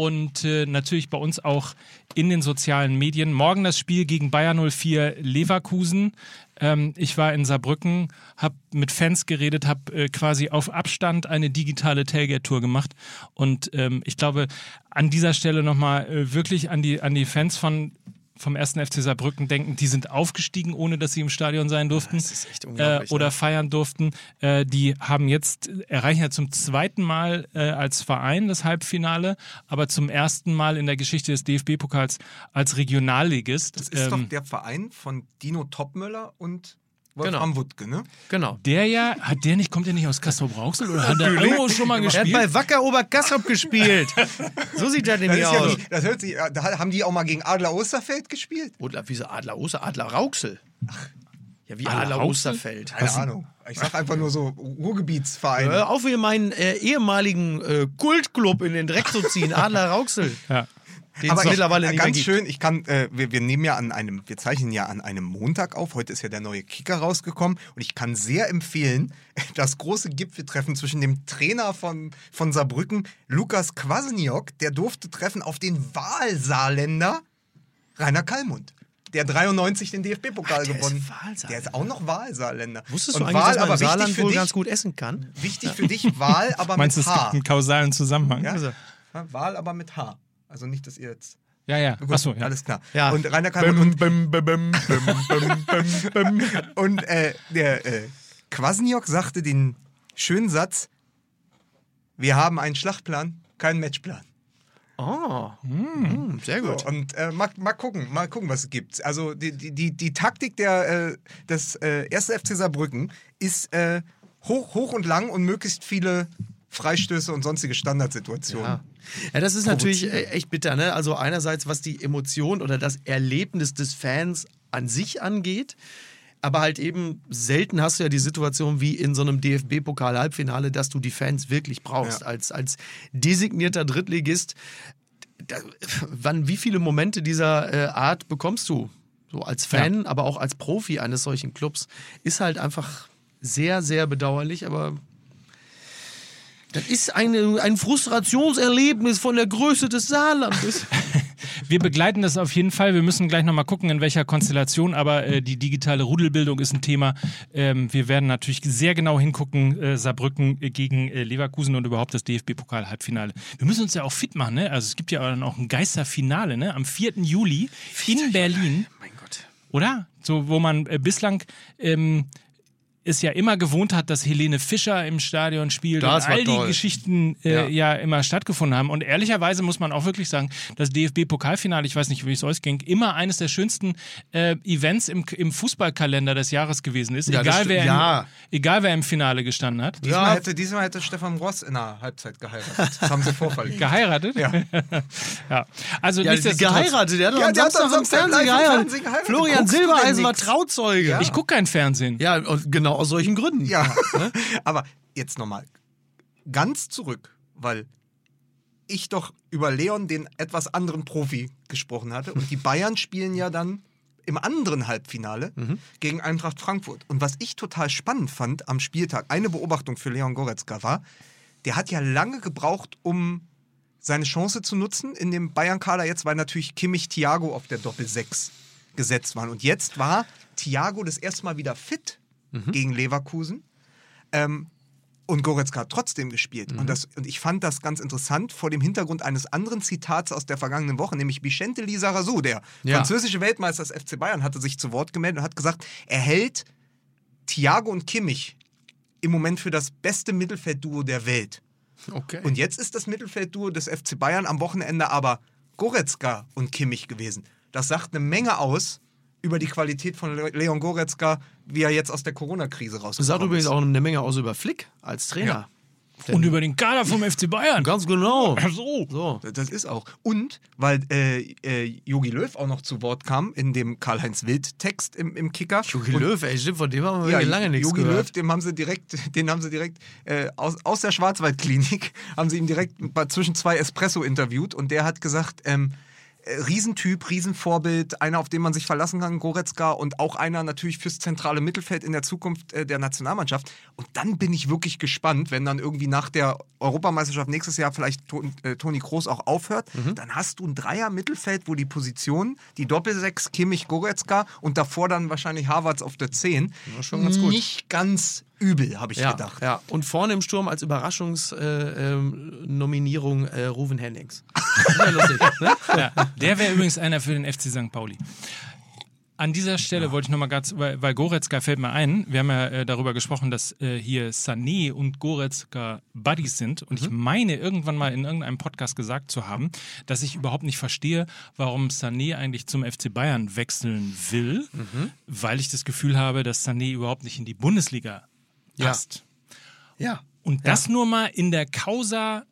und äh, natürlich bei uns auch in den sozialen Medien. Morgen das Spiel gegen Bayer 04 Leverkusen. Ähm, ich war in Saarbrücken, habe mit Fans geredet, habe äh, quasi auf Abstand eine digitale Tailgate-Tour gemacht. Und ähm, ich glaube, an dieser Stelle nochmal äh, wirklich an die, an die Fans von vom ersten FC Saarbrücken denken, die sind aufgestiegen, ohne dass sie im Stadion sein durften das ist echt unglaublich, äh, oder ne? feiern durften. Äh, die haben jetzt, erreichen ja zum zweiten Mal äh, als Verein das Halbfinale, aber zum ersten Mal in der Geschichte des DFB-Pokals als Regionalligist. Das ist Ähm, doch der Verein von Dino Topmöller und Wolfram Wuttke, ne? genau. der ja, hat der nicht, kommt der nicht aus Kassel Brauxel oder hat der irgendwo schon mal Er hat gespielt? bei Wacker Oberkassel gespielt. (laughs) so sieht das Das, nämlich ja aus. wie, das hört sich, da haben die auch mal gegen Adler Osterfeld gespielt? Oder wie so Adler Oster, Adler Rauxel. Ja, wie Adler Adler? Osterfeld. Keine Ahnung. Ich sag einfach nur so Ruhrgebietsvereine. Hör auf, hier meinen äh, ehemaligen äh, Kultclub in den Dreck zu ziehen, Adler Rauxel. ja. Den Aber mittlerweile nicht ganz schön, ich kann, äh, wir, wir nehmen ja an einem, wir zeichnen ja an einem Montag auf. Heute ist ja der neue Kicker rausgekommen und ich kann sehr empfehlen, (laughs) das große Gipfeltreffen zwischen dem Trainer von, von Saarbrücken, Lukas Kwasniok, der durfte treffen auf den Wahlsaarländer Rainer Kallmund. der 93 den DFB-Pokal der ist gewonnen. Wahlsaarländer. Der ist auch noch Wahlsaarländer. Wusstest Und du eigentlich, Wahl, dass man aber Saarland für wohl dich, ganz gut essen kann? Wichtig für dich, Wahl, aber (laughs) Meinst du, mit es gibt H. einen kausalen Zusammenhang? Ja? Also. Ja, Wahl, aber mit H. Also nicht, dass ihr jetzt. Ja, ja. Gut, Achso, ja. Alles klar. Ja. Und Rainer Kalmund und, (laughs) und äh, der äh, Kwasniok sagte den schönen Satz: Wir haben einen Schlachtplan, keinen Matchplan. Oh, mm, sehr gut. So, und äh, mal, mal gucken, mal gucken, was es gibt. Also die, die, die, die Taktik der, äh, des äh, 1. FC Saarbrücken ist äh, hoch, hoch und lang und möglichst viele Freistöße und sonstige Standardsituationen. Ja. Ja, das ist natürlich äh, echt bitter. Ne? Also einerseits, was die Emotion oder das Erlebnis des Fans an sich angeht, aber halt eben selten hast du ja die Situation wie in so einem DFB-Pokal-Halbfinale, dass du die Fans wirklich brauchst. Ja. Als, als designierter Drittligist, da, wann, wie viele Momente dieser äh, Art bekommst du? So als Fan, aber auch als Profi eines solchen Clubs. Ist halt einfach sehr, sehr bedauerlich, aber das ist eine, ein Frustrationserlebnis von der Größe des Saarlandes. (laughs) Wir begleiten das auf jeden Fall. Wir müssen gleich nochmal gucken, in welcher Konstellation, aber äh, die digitale Rudelbildung ist ein Thema. Ähm, wir werden natürlich sehr genau hingucken, äh, Saarbrücken gegen äh, Leverkusen und überhaupt das DFB-Pokal-Halbfinale. Wir müssen uns ja auch fit machen, ne? Also es gibt ja dann auch ein Geisterfinale, ne? Am 4. Juli in Berlin, mein Gott. oder? So, wo man äh, bislang ähm, es ja immer gewohnt hat, dass Helene Fischer im Stadion spielt Das und all die toll. Geschichten äh, Ja. ja. immer stattgefunden haben. Und ehrlicherweise muss man auch wirklich sagen, das DFB-Pokalfinale, ich weiß nicht, wie es euch ging, immer eines der schönsten äh, Events im, im Fußballkalender des Jahres gewesen ist. Ja, egal, wer Ja. im, egal wer im Finale gestanden hat. Diesmal, Ja. hätte, diesmal hätte Stefan Ross in der Halbzeit geheiratet. Das haben sie vorverlegt. Geheiratet? Ja. (laughs) ja. Also Ja, geheiratet. Der hat doch Ja, am Samstag am im Fernsehen geheiratet. Fernsehen geheiratet. Florian Silbereisen war? Trauzeuge. Ich gucke kein Fernsehen. Ja, und genau aus solchen Gründen. Ja, (laughs) aber jetzt nochmal ganz zurück, weil ich doch über Leon, den etwas anderen Profi, gesprochen hatte. Und die Bayern spielen ja dann im anderen Halbfinale gegen Eintracht Frankfurt. Und was ich total spannend fand am Spieltag, eine Beobachtung für Leon Goretzka war, der hat ja lange gebraucht, um seine Chance zu nutzen in dem Bayern-Kader jetzt, weil natürlich Kimmich, Thiago auf der Doppel-6 gesetzt waren. Und jetzt war Thiago das erste Mal wieder fit gegen Leverkusen. Ähm, und Goretzka hat trotzdem gespielt. Und, das, und ich fand das ganz interessant vor dem Hintergrund eines anderen Zitats aus der vergangenen Woche, nämlich Vicente Lizarazu, der Ja. französische Weltmeister des FC Bayern, hatte sich zu Wort gemeldet und hat gesagt, er hält Thiago und Kimmich im Moment für das beste Mittelfeldduo der Welt. Okay. Und jetzt ist das Mittelfeldduo des FC Bayern am Wochenende aber Goretzka und Kimmich gewesen. Das sagt eine Menge aus über die Qualität von Le- Leon Goretzka, wie er jetzt aus der Corona-Krise Das rausgekommen sagt übrigens ist. auch eine Menge aus über Flick als Trainer. Und über den Kader vom FC Bayern. Ganz genau. Ach so. So. Das ist auch. Und weil äh, äh, Jogi Löw auch noch zu Wort kam in dem Karl-Heinz Wild-Text im, im Kicker. Jogi Und- Löw, ey, stimmt, von dem haben wir Ja, lange nichts Jogi Löw, gehört. dem haben sie direkt, den haben sie direkt äh, aus, aus der Schwarzwaldklinik (laughs) haben sie ihm direkt zwischen zwei Espresso interviewt und der hat gesagt, ähm, äh, Riesentyp, Riesenvorbild, einer, auf den man sich verlassen kann, Goretzka und auch einer natürlich fürs zentrale Mittelfeld in der Zukunft äh, der Nationalmannschaft. Und dann bin ich wirklich gespannt, wenn dann irgendwie nach der Europameisterschaft nächstes Jahr vielleicht äh, Toni Kroos auch aufhört, Mhm. dann hast du ein Dreier-Mittelfeld, wo die Position, die Doppelsechs, Kimmich, Goretzka und davor dann wahrscheinlich Havertz auf der 10. Ja, schon ganz gut. Nicht ganz übel, habe ich Ja, gedacht. ja, und vorne im Sturm als Überraschungsnominierung äh, Nominierung, äh, Ruven Hennings. Sehr lustig, ne? (laughs) Ja, der wäre übrigens einer für den FC St. Pauli. An dieser Stelle wollte ich nochmal ganz, weil, weil Goretzka fällt mir ein, wir haben ja äh, darüber gesprochen, dass äh, hier Sané und Goretzka Buddies sind und ich meine irgendwann mal in irgendeinem Podcast gesagt zu haben, dass ich überhaupt nicht verstehe, warum Sané eigentlich zum FC Bayern wechseln will, weil ich das Gefühl habe, dass Sané überhaupt nicht in die Bundesliga Ja. Passt. Ja. Und das nur mal in der Causa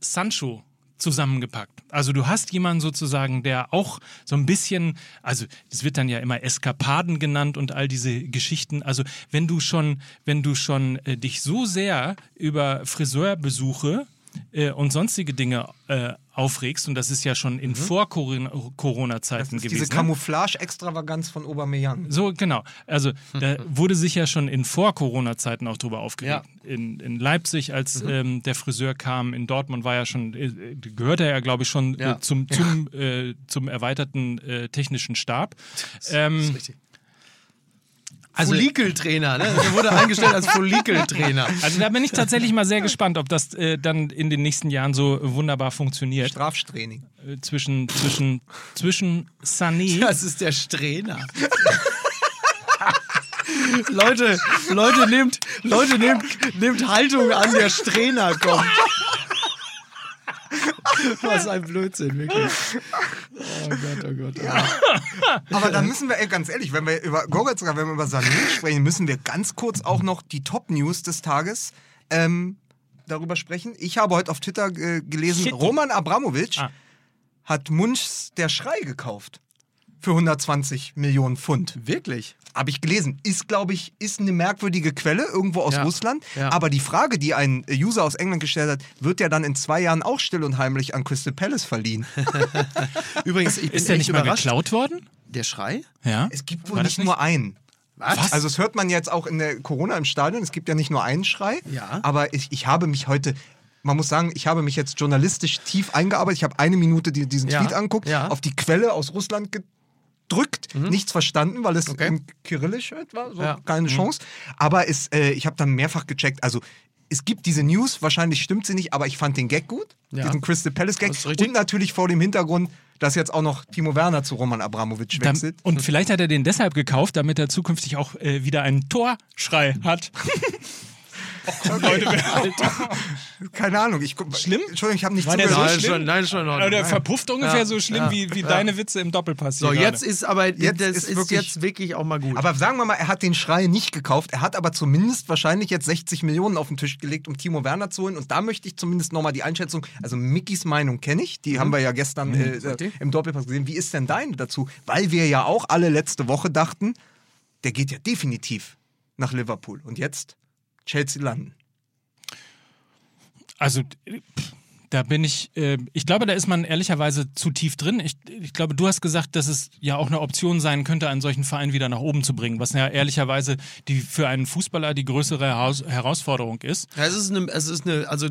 Sancho zusammengepackt. Also du hast jemanden sozusagen, der auch so ein bisschen, also das wird dann ja immer Eskapaden genannt und all diese Geschichten. Also wenn du schon, wenn du schon äh, dich so sehr über Friseurbesuche äh, und sonstige Dinge äh, aufregst, und das ist ja schon in Vor-Corona-Zeiten Das ist gewesen. diese ne? Camouflage-Extravaganz von Aubameyang. So, genau. Also da (laughs) wurde sich ja schon in Vor-Corona-Zeiten auch drüber aufgeregt. Ja. In, in Leipzig, als ähm, der Friseur kam, in Dortmund war ja schon, äh, gehörte er ja, glaube ich, schon Ja. äh, zum, zum, äh, zum erweiterten äh, technischen Stab. Ähm, Richtig. Also, Follikeltrainer, ne? Er wurde eingestellt als Follikeltrainer. also da bin ich tatsächlich mal sehr gespannt, ob das äh, dann in den nächsten Jahren so wunderbar funktioniert. Straftraining. Äh, zwischen, zwischen, zwischen Sané. Das ist der Strainer. (laughs) Leute, Leute, nehmt, Leute, nehmt, nehmt Haltung an, der Strainer kommt. (laughs) Was ein Blödsinn, wirklich. Oh Gott, oh Gott. Oh. Aber da müssen wir, ey, ganz ehrlich, wenn wir über Goretzka, wenn wir über Sané sprechen, müssen wir ganz kurz auch noch die Top-News des Tages ähm, darüber sprechen. Ich habe heute auf Twitter äh, gelesen, Shit. Roman Abramovic Ah. hat Munchs Der Schrei gekauft. Für 120 Millionen Pfund. Wirklich? Habe ich gelesen. Ist, glaube ich, ist eine merkwürdige Quelle irgendwo aus Ja. Russland. Ja. Aber die Frage, die ein User aus England gestellt hat, wird ja dann in zwei Jahren auch still und heimlich an Crystal Palace verliehen. (laughs) Übrigens, ich bin Ist der nicht mal überrascht. geklaut worden? Der Schrei? Ja. Es gibt wohl nicht, nicht? nur einen. Was? Also das hört man jetzt auch in der Corona im Stadion. Es gibt ja nicht nur einen Schrei. Ja. Aber ich, ich habe mich heute, man muss sagen, ich habe mich jetzt journalistisch tief eingearbeitet. Ich habe eine Minute die, diesen Ja. Tweet anguckt, Ja. auf die Quelle aus Russland gedrückt, nichts verstanden, weil es Okay. in Kyrillisch halt war, so Ja. keine Chance. Aber es, äh, ich habe dann mehrfach gecheckt. Also es gibt diese News, wahrscheinlich stimmt sie nicht, aber ich fand den Gag gut, Ja. diesen Crystal Palace Gag. Und natürlich vor dem Hintergrund, dass jetzt auch noch Timo Werner zu Roman Abramowitsch wechselt. Und vielleicht hat er den deshalb gekauft, damit er zukünftig auch äh, wieder einen Torschrei hat. (laughs) (laughs) Keine Ahnung. Ich, Schlimm? Entschuldigung, ich habe nicht zugehört. so nein, schon, nein, schon in Aber Ordnung. der verpufft ungefähr Ja, so schlimm ja, wie, wie ja. deine Witze im Doppelpass. So, hier jetzt gerade. ist aber Jetzt das ist ist, wirklich- jetzt wirklich auch mal gut. Aber sagen wir mal, er hat den Schrei nicht gekauft. Er hat aber zumindest wahrscheinlich jetzt 60 Millionen auf den Tisch gelegt, um Timo Werner zu holen. Und da möchte ich zumindest nochmal die Einschätzung. Also Mickys Meinung kenne ich. Die haben wir ja gestern äh, äh, im Doppelpass gesehen. Wie ist denn deine dazu? Weil wir ja auch alle letzte Woche dachten, der geht ja definitiv nach Liverpool. Und jetzt Chelsea landen. Also, da bin ich, äh, ich glaube, da ist man ehrlicherweise zu tief drin. Ich, ich glaube, du hast gesagt, dass es ja auch eine Option sein könnte, einen solchen Verein wieder nach oben zu bringen, was ja ehrlicherweise die, für einen Fußballer die größere Heraus Herausforderung ist. Ja, es ist eine, es ist eine, also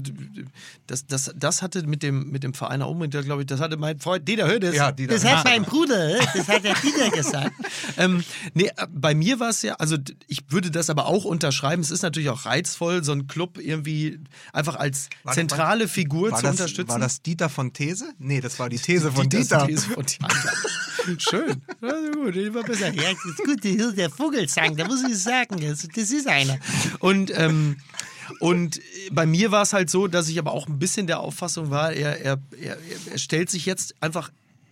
das, das, das hatte mit dem, mit dem Verein nach oben, glaube ich, das hatte mein Freund Dieter Hödes. Ja, Dieter das hat mein Bruder, das hat der Dieter gesagt. (laughs) ähm, nee, bei mir war es ja, also ich würde das aber auch unterschreiben. Es ist natürlich auch reizvoll, so einen Club irgendwie einfach als zentrale Figur zu das, unterstützen. war das Dieter von These? Nee, das war die These von Dieter. die These von Dieter. (laughs) Schön. Also gut, immer besser. Ja, das ist gut, der, Vogelsang, da muss ich sagen, das, das ist einer. Und, ähm, und bei mir war es halt so, dass ich aber auch ein bisschen der Auffassung war, er, er, er, er stellt sich jetzt einfach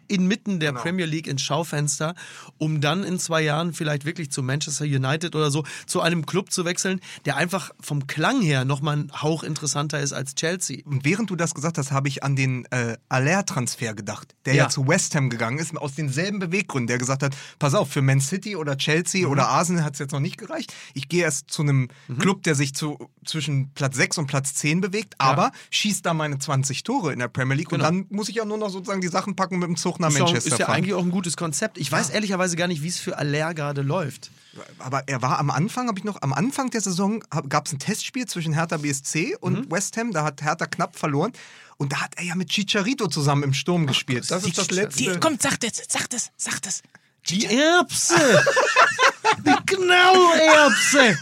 inmitten der Premier League ins Schaufenster, um dann in zwei Jahren vielleicht wirklich zu Manchester United oder so, zu einem Club zu wechseln, der einfach vom Klang her nochmal ein Hauch interessanter ist als Chelsea. Und während du das gesagt hast, habe ich an den äh, Aller-Transfer gedacht, der ja. Ja. zu West Ham gegangen ist, aus denselben Beweggründen, der gesagt hat, pass auf, für Man City oder Chelsea Mhm. oder Arsenal hat es jetzt noch nicht gereicht. Ich gehe erst zu einem Club, der sich zu, zwischen Platz 6 und Platz 10 bewegt, aber schießt da meine 20 Tore in der Premier League Genau. und dann muss ich ja nur noch sozusagen die Sachen packen und mit dem Zug nach Ist ja, Manchester ist ja fahren. eigentlich auch ein gutes Konzept. Ich weiß ehrlicherweise gar nicht, wie es für Aller gerade läuft. Aber er war am Anfang, habe ich noch, am Anfang der Saison gab es ein Testspiel zwischen Hertha BSC und Mhm. West Ham. Da hat Hertha knapp verloren. Und da hat er ja mit Chicharito zusammen im Sturm gespielt. Das ist das letzte. Die, komm, sag das, sag das, sag das. Die Erbse! Die Knallerbse!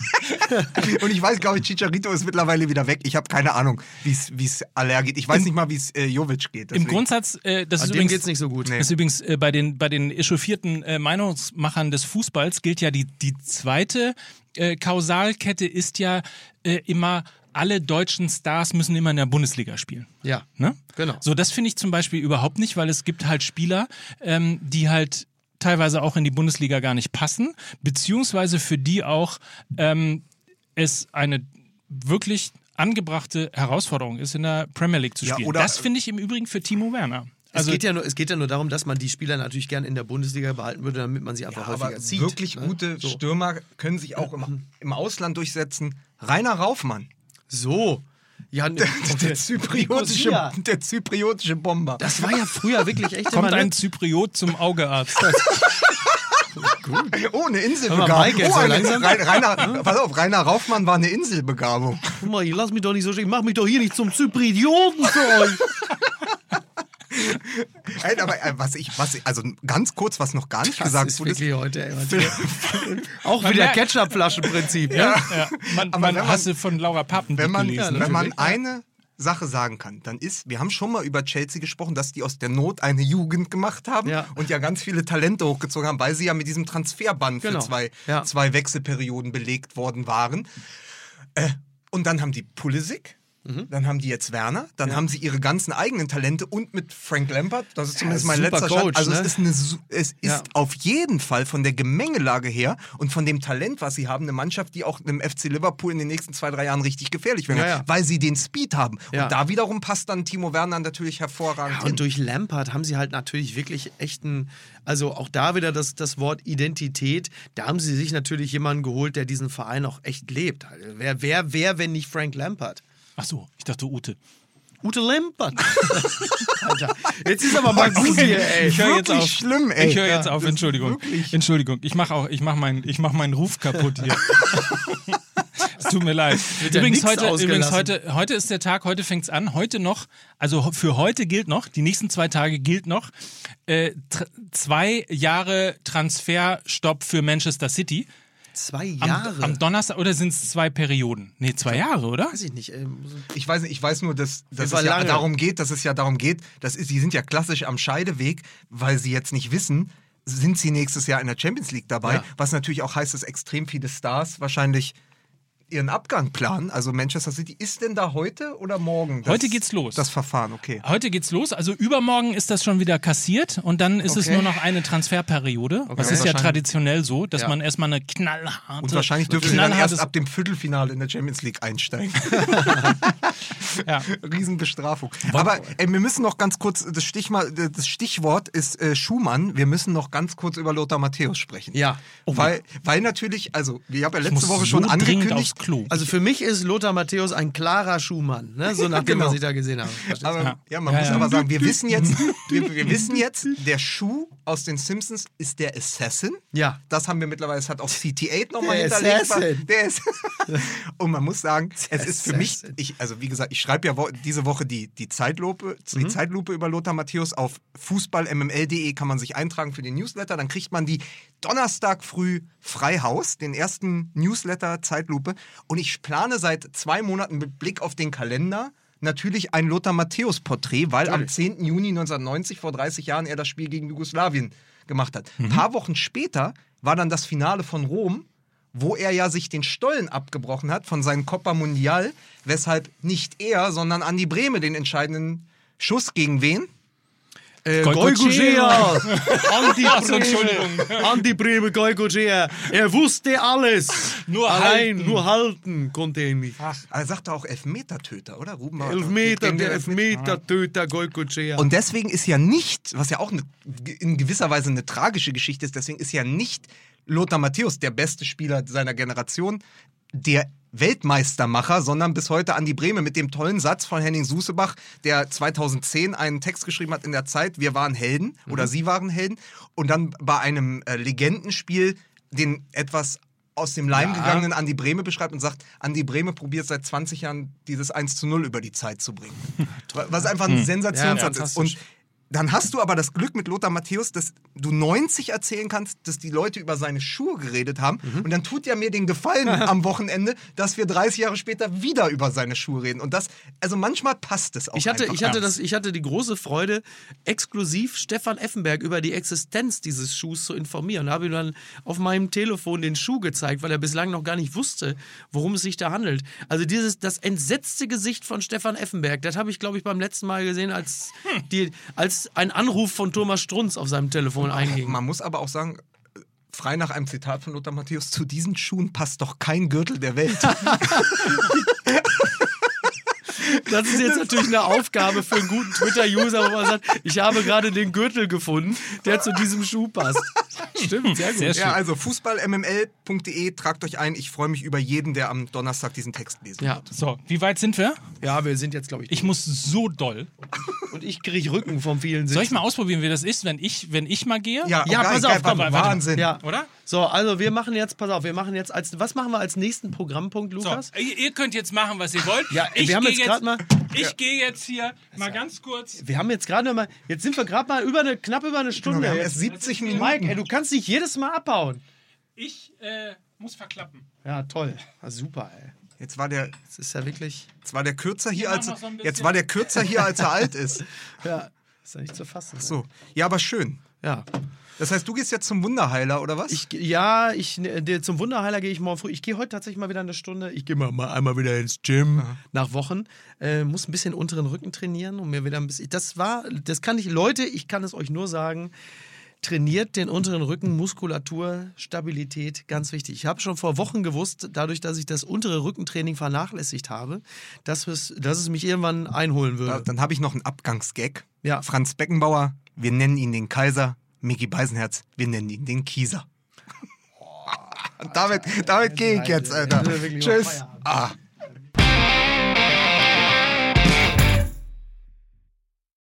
Und ich weiß, glaube ich, Chicharito ist mittlerweile wieder weg. Ich habe keine Ahnung, wie es Aller geht. Ich weiß nicht mal, wie es äh, Jovic geht. Im deswegen- Grundsatz, äh, das ist übrigens, geht's nicht so gut. Nee. Das ist übrigens äh, bei den, bei den echauffierten äh, Meinungsmachern des Fußballs gilt ja die, die zweite äh, Kausalkette ist ja äh, immer, alle deutschen Stars müssen immer in der Bundesliga spielen. Ja. Ne? Genau. So, das finde ich zum Beispiel überhaupt nicht, weil es gibt halt Spieler, ähm, die halt teilweise auch in die Bundesliga gar nicht passen, beziehungsweise für die auch ähm, es eine wirklich angebrachte Herausforderung ist, in der Premier League zu Ja, spielen. oder- das finde ich im Übrigen für Timo Werner. es, geht ja nur, es geht ja nur darum, dass man die Spieler natürlich gern in der Bundesliga behalten würde, damit man sie einfach Ja, aber häufiger zieht. wirklich ne? gute so. Stürmer können sich auch im, im Ausland durchsetzen. Rainer Raufmann. So. Ja, Der, der, zypriotische, der zypriotische Bomber. Das war ja früher wirklich echt Kommt immer, ne? ein Zypriot zum Augearzt. (laughs) Oh, eine mal, Inselbegabung. Mike, jetzt oh, so eine, langsam. Rein, Rainer, pass auf, Rainer Raufmann war eine Inselbegabung. Guck mal, ich lass mich doch nicht so. Ich mach mich doch hier nicht zum Zyprioten für euch. (laughs) Ey, aber äh, was ich, was ich, also ganz kurz, was noch gar nicht Das gesagt ist wurde, wirklich heute. Ey, (laughs) Auch Man wieder Ketchup-Flaschenprinzip. Ne? Ja, man, Aber man wenn man- hast du von Laura Pappen wenn man, gelesen. wenn man ja. eine Sache sagen kann, dann ist, wir haben schon mal über Chelsea gesprochen, dass die aus der Not eine Jugend gemacht haben Ja. und ja ganz viele Talente hochgezogen haben, weil sie ja mit diesem Transferband Genau. für zwei, Ja. zwei Wechselperioden belegt worden waren. Äh, und dann haben die Pulisic, Mhm. dann haben die jetzt Werner, dann haben sie ihre ganzen eigenen Talente und mit Frank Lampard, das ist zumindest mein super letzter Coach, Stand. Also ne? es ist, eine, es ist Ja. auf jeden Fall von der Gemengelage her und von dem Talent, was sie haben, eine Mannschaft, die auch dem FC Liverpool in den nächsten zwei, drei Jahren richtig gefährlich werden Ja, kann, ja. weil sie den Speed haben. Ja. Und da wiederum passt dann Timo Werner natürlich hervorragend Ja, hin. und durch Lampard haben sie halt natürlich wirklich echten, also auch da wieder das, das Wort Identität. Da haben sie sich natürlich jemanden geholt, der diesen Verein auch echt lebt. Also Wer, wer, wer, wenn nicht Frank Lampard? Ach so, ich dachte Ute. Ute Lampard. (laughs) Alter, jetzt ist aber mal gut hier, ey. Ich höre jetzt auf. schlimm, ey. Ich höre jetzt Ja, auf. Entschuldigung. Entschuldigung. Ich mache auch. Ich mache meinen. Ich mache meinen Ruf kaputt hier. es (laughs) tut mir leid. ja Übrigens nix heute. Übrigens heute. Heute ist der Tag. Heute fängt's an. Heute noch. Also für heute gilt noch. Die nächsten zwei Tage gilt noch. Äh, tr- zwei Jahre Transferstopp für Manchester City. Zwei Am, Jahre. am Donnerstag oder sind es zwei Perioden? Nee, zwei Jahre, oder? Weiß ich nicht. ey. Ich weiß nicht, ich weiß nur, dass, dass es ja darum geht, dass es ja darum geht, das ist, die sind ja klassisch am Scheideweg, weil sie jetzt nicht wissen, sind sie nächstes Jahr in der Champions League dabei, Ja. was natürlich auch heißt, dass extrem viele Stars wahrscheinlich ihren Abgang planen. Also Manchester City, ist denn da heute oder morgen? Das, Heute geht's los. Das Verfahren, okay. Heute geht's los. Also übermorgen ist das schon wieder kassiert und dann ist es Okay. nur noch eine Transferperiode. Das Und ist ja traditionell so, dass Ja. man erstmal eine knallharte. Und wahrscheinlich dürfen sie dann erst ab dem Viertelfinale in der Champions League einsteigen. (laughs) Ja. (laughs) Riesenbestrafung. Aber ey, wir müssen noch ganz kurz, das, Stichmal, das Stichwort ist äh, Schumann. Wir müssen noch ganz kurz über Lothar Matthäus sprechen. Ja. Weil, weil natürlich, also, ich habe ja letzte Woche so schon angekündigt. Klo. Also für mich ist Lothar Matthäus ein klarer Schuhmann, ne? so (laughs) nach dem, Genau. was ich da gesehen habe. Aber, ja. Ja. man Ja, muss ja. aber sagen, wir wissen jetzt, (laughs) wir, wir wissen jetzt, der Schuh aus den Simpsons ist der Assassin. Ja. Das haben wir mittlerweile, das hat auch CT8 nochmal Der hinterlegt. Assassin. Der ist (laughs) Und man muss sagen, es ist für mich, ich, also wie gesagt, ich schreibe ja wo, diese Woche die, die, Zeitlupe, die Mhm. Zeitlupe über Lothar Matthäus auf fußballmml.de kann man sich eintragen für den Newsletter. Dann kriegt man die Donnerstag früh Freihaus, den ersten Newsletter Zeitlupe. Und ich plane seit zwei Monaten mit Blick auf den Kalender natürlich ein Lothar Matthäus Porträt, weil am 10. Juni 1990, vor 30 Jahren, er das Spiel gegen Jugoslawien gemacht hat. Ein paar Wochen später war dann das Finale von Rom wo er ja sich den Stollen abgebrochen hat von seinem Copa Mundial, weshalb nicht er, sondern Andi Brehme den entscheidenden Schuss gegen wen? Äh. Goikocea. (laughs) Andi Brehme. Entschuldigung. Andi. Er wusste alles. Nur Allein, halten. nur halten konnte er nicht. Er sagte auch Elfmetertöter, oder? Ruben Elfmeter, der Elfmeter-Töter Goikocea. Und deswegen ist ja nicht, was ja auch eine, in gewisser Weise eine tragische Geschichte ist, deswegen ist ja nicht Lothar Matthäus der beste Spieler seiner Generation, der Weltmeistermacher, sondern bis heute Andi Brehme mit dem tollen Satz von Henning Susebach, der 2010 einen Text geschrieben hat in der Zeit, wir waren Helden oder sie waren Helden und dann bei einem äh, Legendenspiel den etwas aus dem Leim Ja. gegangenen Andi Brehme beschreibt und sagt, Andi Brehme probiert seit 20 Jahren dieses 1 zu 0 über die Zeit zu bringen. (laughs) Was einfach ein Sensationssatz Ja, ist. Und. Dann hast du aber das Glück mit Lothar Matthäus, dass du 90 erzählen kannst, dass die Leute über seine Schuhe geredet haben. Mhm. Und dann tut ja mir den Gefallen (laughs) am Wochenende, dass wir 30 Jahre später wieder über seine Schuhe reden. Und das, also manchmal passt es auch. Ich hatte, ich, hatte das, ich hatte die große Freude, exklusiv Stefan Effenberg über die Existenz dieses Schuhs zu informieren. Da habe ich dann auf meinem Telefon den Schuh gezeigt, weil er bislang noch gar nicht wusste, worum es sich da handelt. Also dieses, das entsetzte Gesicht von Stefan Effenberg, das habe ich, glaube ich, beim letzten Mal gesehen, als, die, als ein Anruf von Thomas Strunz auf seinem Telefon einging. Man muss aber auch sagen, frei nach einem Zitat von Lothar Matthäus, zu diesen Schuhen passt doch kein Gürtel der Welt. (laughs) Das ist jetzt natürlich eine Aufgabe für einen guten Twitter-User, wo man sagt, ich habe gerade den Gürtel gefunden, der zu diesem Schuh passt. Stimmt, sehr gut. Sehr schön. Ja, also fußballmml.de, tragt euch ein. Ich freue mich über jeden, der am Donnerstag diesen Text lesen Ja, wird. So, wie weit sind wir? ja wir sind jetzt, glaube ich, Ich muss so doll. Und ich kriege Rücken vom vielen Sitzen. Soll ich mal ausprobieren, wie das ist, wenn ich, wenn ich mal gehe? Ja, Ja, geil, pass auf, geil, komm. Wahnsinn. Ja. Oder? So, also wir machen jetzt, pass auf, wir machen jetzt als, was machen wir als nächsten Programmpunkt, So, Lukas? ihr, ihr könnt jetzt machen, was ihr wollt. Ja, ich wir haben jetzt grad mal- Ich gehe jetzt hier mal ganz kurz. Wir haben jetzt gerade mal, jetzt sind wir gerade mal über eine, knapp über eine Stunde. Genau, wir haben jetzt. erst 70 Minuten. Mike, ey, du kannst nicht jedes Mal abhauen. Ich äh, muss verklappen. Ja, toll. Super, ey. Jetzt war der, Das ist ja wirklich, jetzt war der kürzer hier, als so jetzt war der kürzer hier, als er alt ist. ja, ist ja nicht zu fassen. So, ja, aber schön. Ja. Das heißt, du gehst jetzt zum Wunderheiler oder was? Ich, ja, ich, ne, der- zum Wunderheiler gehe ich morgen früh. Ich gehe heute tatsächlich mal wieder eine Stunde. Ich gehe mal, mal einmal wieder ins Gym nach Wochen. Äh, muss ein bisschen unteren Rücken trainieren und mir wieder ein bisschen. Das war, das kann ich, Leute, ich kann es euch nur sagen. Trainiert den unteren Rücken, Muskulatur, Stabilität, ganz wichtig. Ich habe schon vor Wochen gewusst, dadurch, dass ich das untere Rückentraining vernachlässigt habe, dass es, dass es mich irgendwann einholen würde. dann habe ich noch einen Abgangsgag. Ja. Franz Beckenbauer, wir nennen ihn den Kaiser. Mickey Beisenherz, wir nennen ihn den Kieser. Und (laughs) damit damit gehe ich jetzt, Alter. Tschüss. Ah.